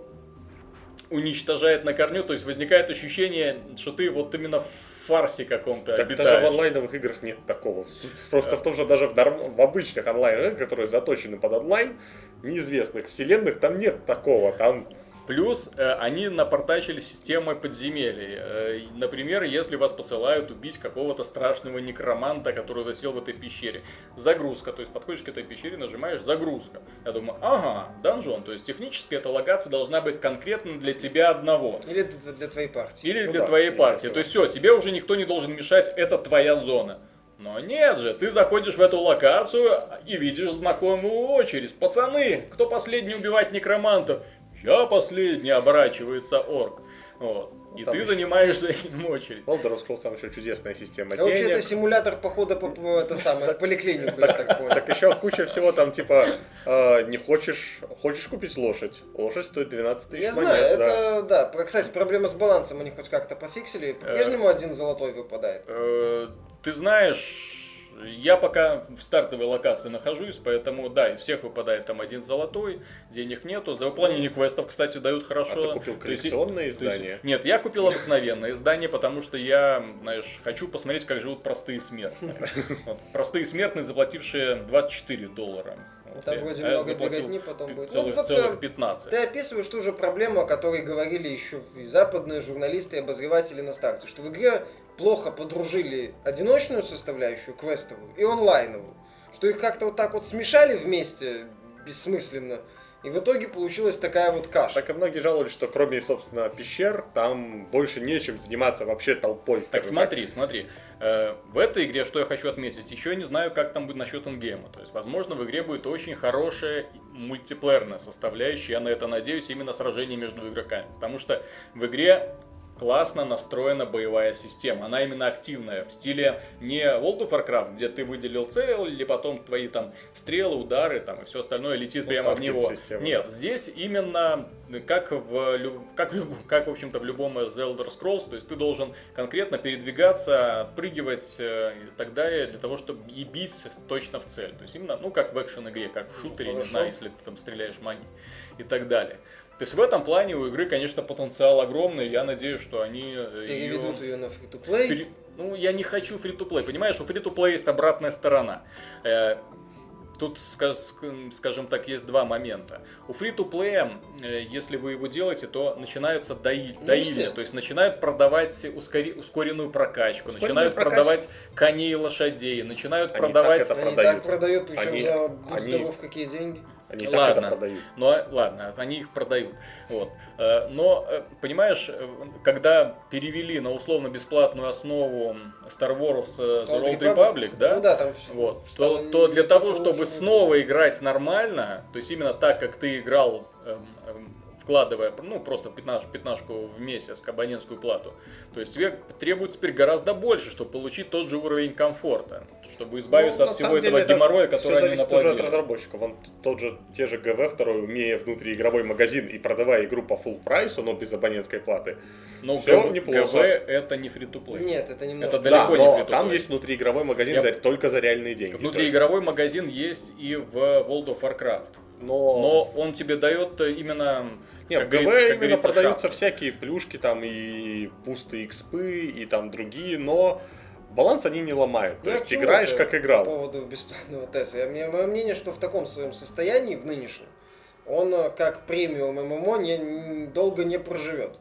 уничтожает на корню, то есть возникает ощущение, что ты вот именно в фарсе каком-то так обитаешь. даже в онлайновых играх нет такого. Просто да. в том же даже в, норм... в обычных онлайн которые заточены под онлайн, неизвестных вселенных, там нет такого. Там Плюс э, они напортачили системой подземелий. Э, например, если вас посылают убить какого-то страшного некроманта, который засел в этой пещере. Загрузка, то есть подходишь к этой пещере, нажимаешь загрузка. Я думаю, ага, данжон. То есть технически эта локация должна быть конкретно для тебя одного. Или для, для твоей партии. Или ну, для да, твоей партии. То есть все, тебе уже никто не должен мешать, это твоя зона. Но нет же, ты заходишь в эту локацию и видишь знакомую очередь. Пацаны, кто последний убивать некроманта? Я последний, оборачивается орк. Вот. И там ты еще... занимаешься этим очередь. Elder Scrolls там еще чудесная система а денег. это симулятор похода по, это самое, в поликлинику, я так понял. Так еще куча всего там, типа, э, не хочешь, хочешь купить лошадь. Лошадь стоит 12 тысяч Я знаю, это, да. Кстати, проблема с балансом они хоть как-то пофиксили. По-прежнему один золотой выпадает. Э, ты знаешь, я пока в стартовой локации нахожусь, поэтому да, из всех выпадает там один золотой, денег нету. За выполнение квестов, кстати, дают хорошо. А ты купил коллекционное есть, издание? Есть, нет, я купил обыкновенное издание, потому что я, знаешь, хочу посмотреть, как живут простые смертные. Вот, простые смертные, заплатившие 24 доллара. Там вроде а много беготни потом будет. Целых, ну, целых 15. Ты описываешь ту же проблему, о которой говорили еще и западные журналисты и обозреватели на старте, что в игре плохо подружили одиночную составляющую, квестовую, и онлайновую. Что их как-то вот так вот смешали вместе бессмысленно. И в итоге получилась такая вот каша. Так и многие жаловались, что кроме, собственно, пещер, там больше нечем заниматься вообще толпой. Так смотри, так. смотри. Э, в этой игре, что я хочу отметить, еще не знаю, как там будет насчет ингейма. То есть, возможно, в игре будет очень хорошая мультиплеерная составляющая. Я на это надеюсь, именно сражение между игроками. Потому что в игре классно настроена боевая система. Она именно активная, в стиле не World of Warcraft, где ты выделил цель, или потом твои там стрелы, удары там, и все остальное летит ну, прямо в него. Система, Нет, здесь именно как в, как, как, в общем-то, в любом The Elder Scrolls, то есть ты должен конкретно передвигаться, отпрыгивать э, и так далее, для того, чтобы и бить точно в цель. То есть именно, ну, как в экшен-игре, как в шутере, ну, не знаю, если ты там стреляешь магией и так далее. То есть в этом плане у игры, конечно, потенциал огромный. Я надеюсь, что они э, переведут ее, ее на фри-то-плей. Пере... Ну, я не хочу фри-то-плей. Понимаешь, у фри-то-плей есть обратная сторона. Э, тут, скажем так, есть два момента. У фри-то-плея, э, если вы его делаете, то начинаются дои, ну, доильня, то есть начинают продавать ускори, ускоренную прокачку, Ускоренную начинают прокачку. продавать коней и лошадей, начинают они продавать... Так это продают. Они так продают, причем они, за они... какие деньги. Они ладно, это продают. Но, ладно, они их продают. Вот. Э, но, э, понимаешь, э, когда перевели на условно-бесплатную основу Star Wars The Old Republic, да, ну, да там вот, то, то для того, чтобы снова играть нормально, то есть именно так, как ты играл эм, эм, вкладывая, ну, просто пятнаш, пятнашку в месяц, абонентскую плату. То есть тебе требуется теперь гораздо больше, чтобы получить тот же уровень комфорта, чтобы избавиться Ну, от всего этого деле, это геморроя, который они зависит уже от наплодили. разработчиков. Он тот же, те же ГВ второй, умея внутриигровой магазин и продавая игру по full прайсу, но без абонентской платы. Но Всё ГВ, неплохо. ГВ это не фри-то-плей. Нет, это немножко... Это далеко да, не но free-to-play. там есть внутриигровой магазин Я- за- только за реальные деньги. То есть- Внутриигровой магазин есть и в World of Warcraft. но... Но он тебе дает именно... Нет, как в ГВ как именно продаются шапку. всякие плюшки там и пустые экспы, и там другие, но баланс они не ломают. То Ну, я есть играешь это как По играл. поводу бесплатного теста. Я- мне- Мое мнение, что в таком своем состоянии, в нынешнем, он э, как премиум ММО не- долго не проживет.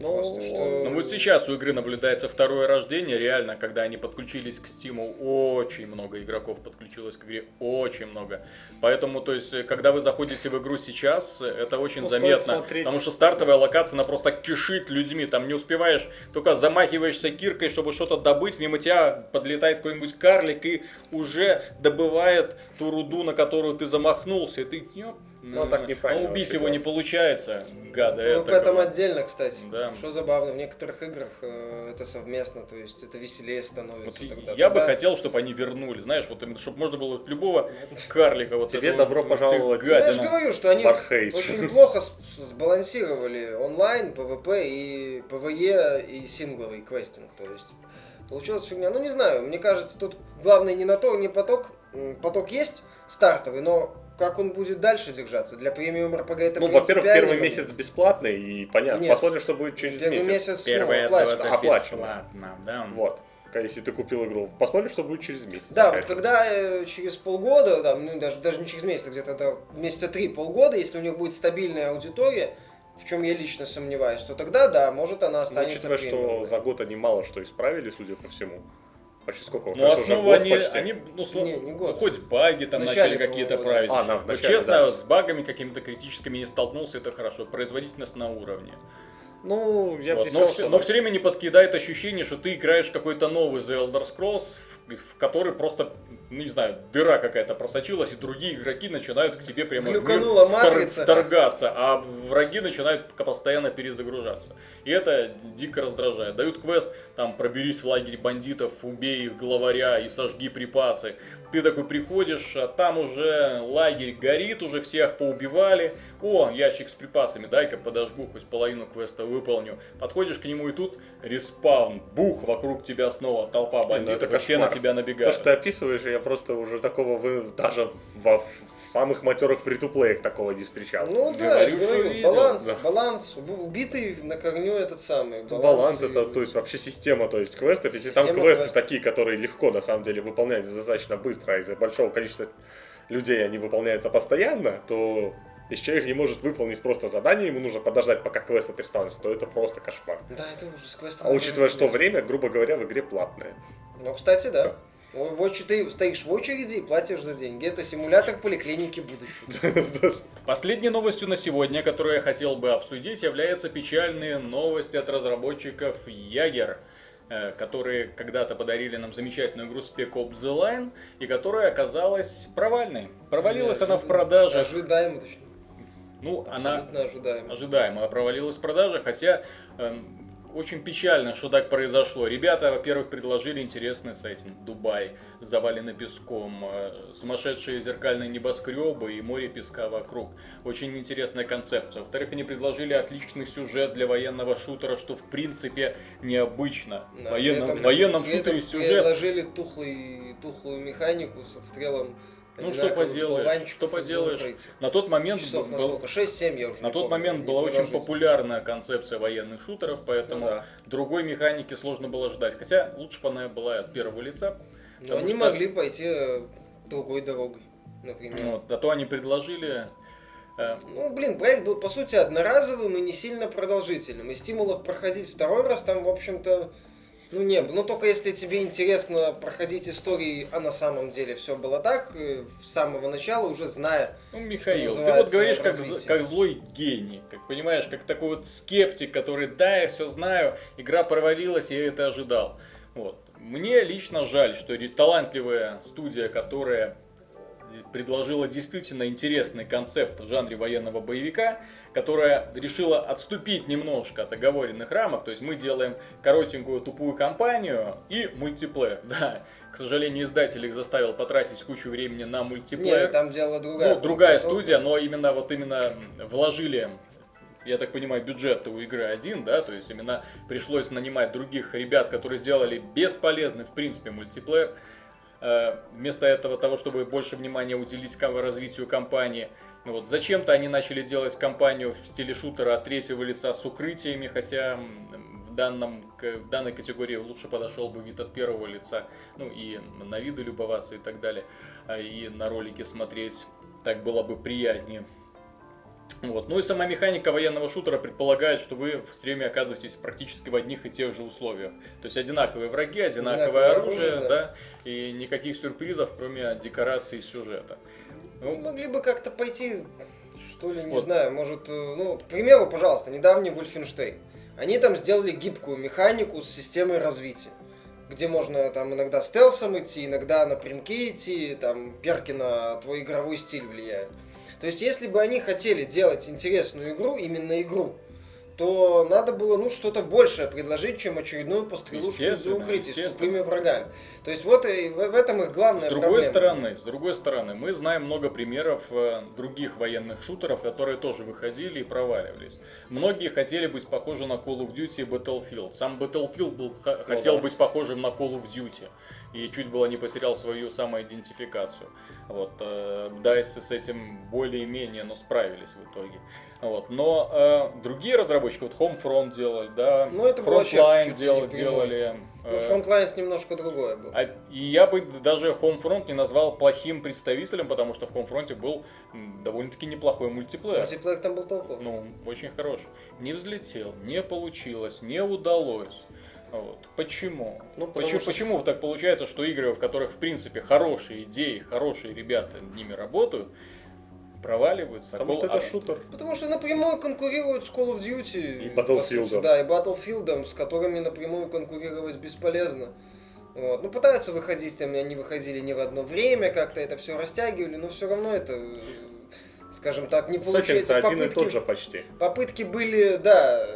Ну, Просто что- Ну вот сейчас у игры наблюдается второе рождение, реально, когда они подключились к Стиму, очень много игроков подключилось к игре, очень много. Поэтому, то есть, когда вы заходите в игру сейчас, это очень Ну, заметно, смотреть. потому что стартовая локация, она просто кишит людьми, там не успеваешь, только замахиваешься киркой, чтобы что-то добыть, мимо тебя подлетает какой-нибудь карлик и уже добывает ту руду, на которую ты замахнулся, и ты, ёп, Ну, так неправильно но убить его не получается, гада. Ну, это этом отдельно, кстати. Да. Что забавно, в некоторых играх э, это совместно, то есть это веселее Вот становится. и- тогда. я бы Тогда- хотел, чтобы они вернули, знаешь, вот именно, чтобы можно было любого карлика вот Тебе этого, добро пожаловать. Ну, Я же говорю, что они Warhage. очень плохо сбалансировали онлайн, PvP и PvE и сингловый квестинг. То есть получилась фигня. Ну не знаю, мне кажется, тут главное не на то, не поток. Поток есть стартовый, но как он будет дальше держаться? Для премиум РПГ это Ну, во-первых, первый момент. месяц бесплатный, и понятно. Нет. Посмотрим, что будет через Первый месяц. месяц, ну, оплачено. оплачено. Оплачено. бесплатно, да. Вот. Если ты купил игру. Посмотрим, что будет через месяц. Да, вот когда э, через полгода, да, ну даже, даже не через месяц, а где-то это месяца три, полгода, если у них будет стабильная аудитория, в чем я лично сомневаюсь, то тогда, да, может она Ну, останется учитывая, что за год они мало что исправили, судя по всему. Почти сколько? Ну, год они, почти. они ну, сло- Не, не год. ну, хоть баги там В начали какие-то по-моему, править. А, да, в Но начале, честно, да. с багами какими-то критическими не столкнулся, это хорошо. Производительность на уровне. Ну, я бы Вот, Но, все, но все время не подкидает ощущение, что ты играешь какой-то новый The Elder Scrolls, в, в который просто, ну не знаю, дыра какая-то просочилась, и другие игроки начинают к себе прямо в мир Глюканула втор- матрица. вторгаться, а враги начинают постоянно перезагружаться. И это дико раздражает. Дают квест, там, проберись в лагерь бандитов, убей их главаря и сожги припасы. Ты такой приходишь, а там уже лагерь горит, уже всех поубивали. О, ящик с припасами, дай-ка подожгу, хоть половину квеста выполню. Подходишь к нему и тут респаун, бух, вокруг тебя снова толпа бандитов, это и все на кошмар. Тебя То, набегают. что ты описываешь, я просто уже такого вы даже во самых матерых фри-то-плеях такого не встречал. Ну да, Говорю, что говорю, видел, баланс, да. баланс, уб- убитый на корню этот самый. Баланс, и- это, то есть вообще система, то есть квестов, если там Система квесты квестов. такие, которые легко на самом деле выполняются достаточно быстро, а из-за большого количества людей они выполняются постоянно, то если человек не может выполнить просто задание, ему нужно подождать, пока квест отреспаунится, то это просто кошмар. Да, это ужас. квесты А учитывая, что время, грубо говоря, в игре платное. Ну, кстати, да. В очередь, ты стоишь в очереди и платишь за деньги. Это симулятор поликлиники будущего. Последней новостью на сегодня, которую я хотел бы обсудить, являются печальные новости от разработчиков Ягер, э, которые когда-то подарили нам замечательную игру Spec Ops The Line, и которая оказалась провальной. Провалилась она в продажах. Ожидаемо, точно. Ну, она Абсолютно ожидаемо. ожидаемо провалилась в продаже, хотя эм, очень печально, что так произошло. Ребята, во-первых, предложили интересный сеттинг. Дубай, заваленный песком, э, сумасшедшие зеркальные небоскребы и море песка вокруг. Очень интересная концепция. Во-вторых, они предложили отличный сюжет для военного шутера, что в принципе необычно. Да, военном, этом- военном шутере сюжет Предложили тухлый, тухлую механику с отстрелом. Ну, что поделаешь, что поделаешь. На тот момент Часов на был- сколько? 6-7 я уже На тот помню, момент была очень популярная концепция военных шутеров, поэтому Ну да. другой механики сложно было ждать. Хотя лучше бы она была от первого лица. Но потому они что- могли пойти э, другой дорогой, например. Вот, а то они предложили... э, Ну, блин, проект был, по сути, одноразовым и не сильно продолжительным. И стимулов проходить второй раз там, в общем-то, ну, не. Ну, только если тебе интересно проходить истории, а на самом деле все было так, э, с самого начала, уже зная. Ну, Михаил, ты вот говоришь как, з- как злой гений, как понимаешь, как такой вот скептик, который, да, я все знаю, игра провалилась, я это ожидал. Вот. Мне лично жаль, что талантливая студия, которая предложила действительно интересный концепт в жанре военного боевика, которая решила отступить немножко от оговоренных рамок. То есть мы делаем коротенькую тупую кампанию и мультиплеер. Да, к сожалению, издатель их заставил потратить кучу времени на мультиплеер. Нет, там дело другая. Ну, другая студия, но именно вот именно вложили я так понимаю, бюджет у игры один, да, то есть именно пришлось нанимать других ребят, которые сделали бесполезный, в принципе, мультиплеер. Э, вместо этого того, чтобы больше внимания уделить развитию компании. Вот. Зачем-то они начали делать компанию в стиле шутера от третьего лица с укрытиями, хотя в, данном, в данной категории лучше подошел бы вид от первого лица, ну и на виды любоваться и так далее, а и на ролики смотреть, так было бы приятнее. Вот. Ну и сама механика военного шутера предполагает, что вы в стриме оказываетесь практически в одних и тех же условиях. То есть одинаковые враги, одинаковое, одинаковое оружие, оружие да. да, и никаких сюрпризов, кроме декорации и сюжета. Ну, могли бы как-то пойти, что ли, не вот. знаю, может, э, ну, к примеру, пожалуйста, недавний Wolfenstein. Они там сделали гибкую механику с системой развития где можно там иногда стелсом идти, иногда напрямки идти, там перки на твой игровой стиль влияют. То есть, если бы они хотели делать интересную игру, именно игру, то надо было ну что-то большее предложить, чем очередную пострелушку из укрытия с тупыми врагами. То есть вот и в, в этом их главная с другой проблема. стороны, с другой стороны, мы знаем много примеров э, других военных шутеров, которые тоже выходили и проваливались. Многие хотели быть похожи на Call of Duty и Battlefield. Сам Battlefield был, ну, хотел да. быть похожим на Call of Duty и чуть было не потерял свою самоидентификацию. Вот, э, DICE с этим более-менее, но справились в итоге. Вот, но э, другие разработчики, вот Homefront делали, да, ну, это Frontline дел, делали. Ну, э, Frontline немножко другое было. А, и я бы даже Homefront не назвал плохим представителем, потому что в Homefront был довольно-таки неплохой мультиплеер. Мультиплеер там был толковый. Ну, очень хороший. Не взлетел, не получилось, не удалось. Вот. Почему? Ну, почему, что... почему так получается, что игры, в которых, в принципе, хорошие идеи, хорошие ребята ними работают, проваливаются? Потому а что это а... шутер. Потому что напрямую конкурируют с Call of Duty. И Battlefield. Да, и Battlefield, с которыми напрямую конкурировать бесполезно. Вот. Ну, пытаются выходить, там они выходили не в одно время, как-то это все растягивали, но все равно это, скажем так, не получается. Один и тот же почти. Попытки были, да,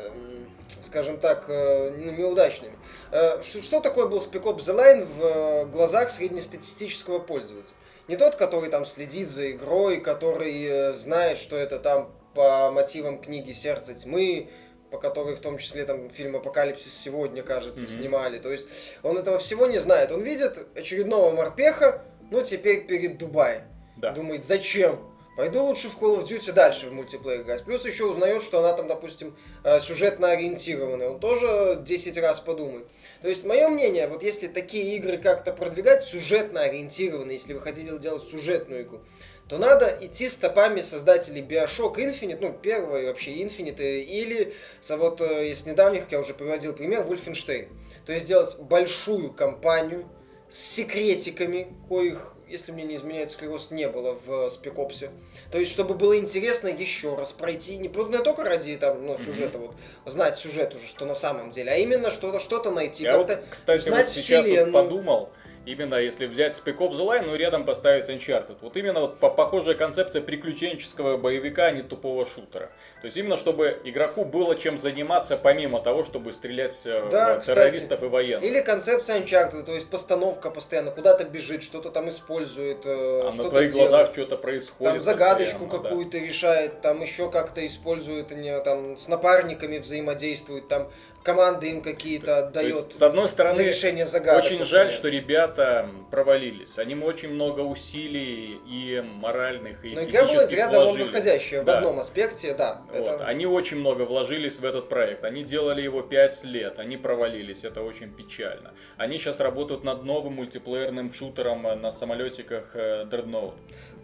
скажем так, э, ну, неудачными. Э, что такое был Spec Ops The Line в э, глазах среднестатистического пользователя? Не тот, который там следит за игрой, который знает, что это там по мотивам книги «Сердце тьмы», по которой в том числе там фильм «Апокалипсис сегодня», кажется, mm-hmm. снимали. То есть он этого всего не знает. Он видит очередного морпеха, ну теперь перед Дубаем. Да. Думает, зачем? Пойду лучше в Call of Duty дальше в мультиплеер играть. Плюс еще узнает, что она там, допустим, э, сюжетно ориентированная. Он тоже 10 раз подумает. То есть, мое мнение, вот если такие игры как-то продвигать, сюжетно ориентированные, если вы хотите делать сюжетную игру, то надо идти стопами создателей Bioshock Infinite, ну, первой вообще Infinite, или, вот э, из недавних, я уже приводил пример, Wolfenstein. То есть, делать большую кампанию с секретиками, коих если мне не изменяет склероз, не было в спекопсе. То есть, чтобы было интересно еще раз пройти, не, не только ради там, ну, сюжета, mm-hmm. вот, знать сюжет уже, что на самом деле, а именно что-то что найти. Я вот, кстати, вот сейчас вот подумал, Именно если взять Spec Ops The Line, ну рядом поставить Uncharted. Вот именно вот по похожая концепция приключенческого боевика, а не тупого шутера. То есть именно чтобы игроку было чем заниматься, помимо того, чтобы стрелять э, да, в террористов кстати, и военных. Или концепция Uncharted, то есть постановка постоянно куда-то бежит, что-то там использует. Э, а на твоих делает. глазах что-то происходит. Там загадочку какую-то да. решает, там еще как-то использует, там с напарниками взаимодействует, там команды им какие-то отдает. Есть, с одной стороны, решение загадок, очень жаль, что ребята провалились. Они очень много усилий и моральных, и Но физических игра была вложили. выходящая да. в одном аспекте, да. Вот. Это... Они очень много вложились в этот проект. Они делали его 5 лет, они провалились, это очень печально. Они сейчас работают над новым мультиплеерным шутером на самолетиках э, Dreadnought.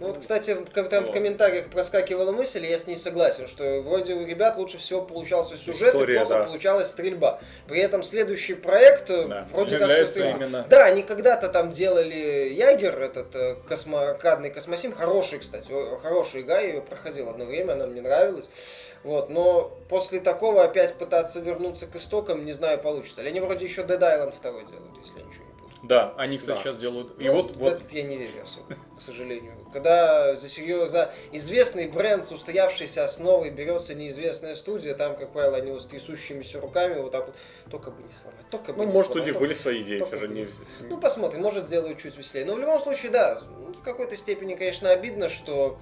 Ну вот, кстати, там в комментариях проскакивала мысль, и я с ней согласен, что вроде у ребят лучше всего получался сюжет, История, и плохо да. получалась стрельба. При этом следующий проект э, да. вроде как... Именно... Да, они когда-то там делали Ягер, этот э, космо... аркадный космосим, хороший, кстати, хороший игра, я ее проходил одно время, она мне нравилась. Вот, но после такого опять пытаться вернуться к истокам, не знаю, получится. Или они вроде еще Dead Island 2 делают, если я ничего не Да, они, кстати, Да. сейчас делают. И Ну, вот, вот этот я не верю особо, к сожалению. Когда за, серьё- за известный бренд с устоявшейся основой берется неизвестная студия, там, как правило, они вот с трясущимися руками вот так вот, только бы не сломать, только бы Ну, не может, у сломать, них только- были свои идеи, все же не... Ну, посмотрим, может, сделают чуть веселее. Но в любом случае, да, ну, в какой-то степени, конечно, обидно, что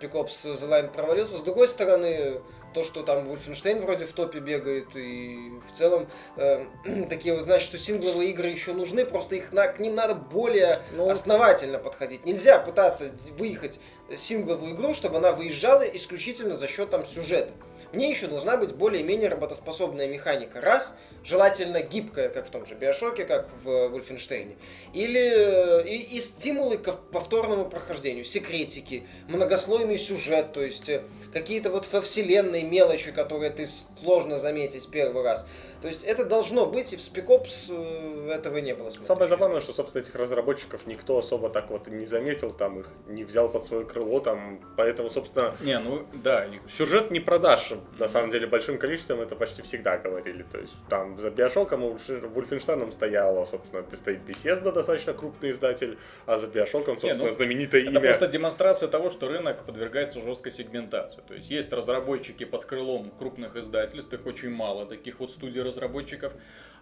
Ops The Line провалился. С другой стороны, то, что там Wolfenstein вроде в топе бегает, и в целом э, такие вот, значит, что сингловые игры еще нужны, просто их на, к ним надо более Ну, основательно подходить. Нельзя пытаться выехать сингловую игру, чтобы она выезжала исключительно за счет там сюжета. Мне еще должна быть более-менее работоспособная механика. Раз, желательно гибкая, как в том же Биошоке, как в Вольфенштейне. Или э, и, и стимулы к повторному прохождению, секретики, многослойный сюжет, то есть э, какие-то вот во вселенной мелочи, которые ты сложно заметить первый раз. То есть это должно быть, и в Spec Ops э, этого не было. смотришь. Самое забавное, что, собственно, этих разработчиков никто особо так вот и не заметил, там их не взял под свое крыло, там, поэтому, собственно, Не, ну да, сюжет не продашь, на самом деле, большим количеством, это почти всегда говорили. То есть там за Биошоком Вольфенштейном стояла, собственно, стоит Bethesda, достаточно крупный издатель, а за Биошоком, Не, собственно, ну, знаменитое это имя. просто демонстрация того, что рынок подвергается жесткой сегментации. То есть есть разработчики под крылом крупных издательств, их очень мало, таких вот студий разработчиков,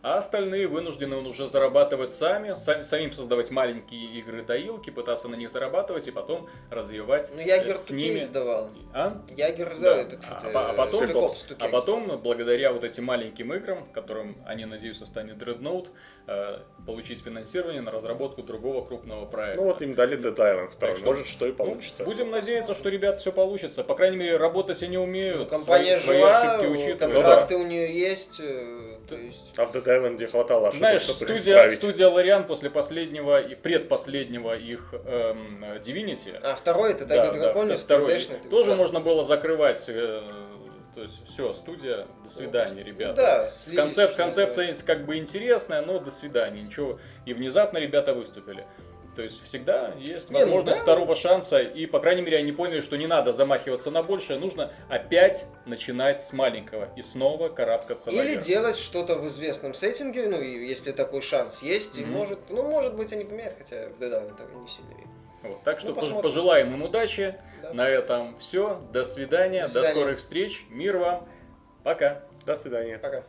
а остальные вынуждены уже зарабатывать сами, сам- самим создавать маленькие игры доилки, пытаться на них зарабатывать и потом развивать Ну, э, Ягер с ними. издавал. А? Ягер, Да. да, этот, А, э, а потом- Ops 2K. А потом, благодаря вот этим маленьким играм, которым они надеются станет Dreadnought, э, получить финансирование на разработку другого крупного проекта. Ну вот им дали Dead Island 2, Так что- может, что и Ну, получится. будем надеяться, что ребят все получится. По крайней мере, работать они умеют. Ну, компания свои, свои жива, ошибки э, учитывают. контракты у нее есть, э, то есть... А в Dead Island хватало ошибок, Знаешь, чтобы студия, исправить. студия Лориан после последнего и предпоследнего их эм, Divinity, А второй это да, да, драконец, второй, 3D-шный, это тоже можно было закрывать. э, то есть все, студия, до свидания, Ну ребята. да, слились, Концеп, концепция как бы интересная, но до свидания, ничего. И внезапно ребята выступили. То есть всегда есть Не, ну возможность да. второго шанса, и, по крайней мере, они поняли, что не надо замахиваться на большее, нужно опять начинать с маленького и снова карабкаться Или наверх. делать что-то в известном сеттинге, ну, и если такой шанс есть, и Мгм. может, ну, может быть, они поменяют, хотя в Dead того не сильно верю. Вот, так что Ну, посмотрим. пожелаем им удачи. Да. На этом все. До свидания. До До, свидания. скорых встреч. Мир вам. Пока. До свидания. Пока.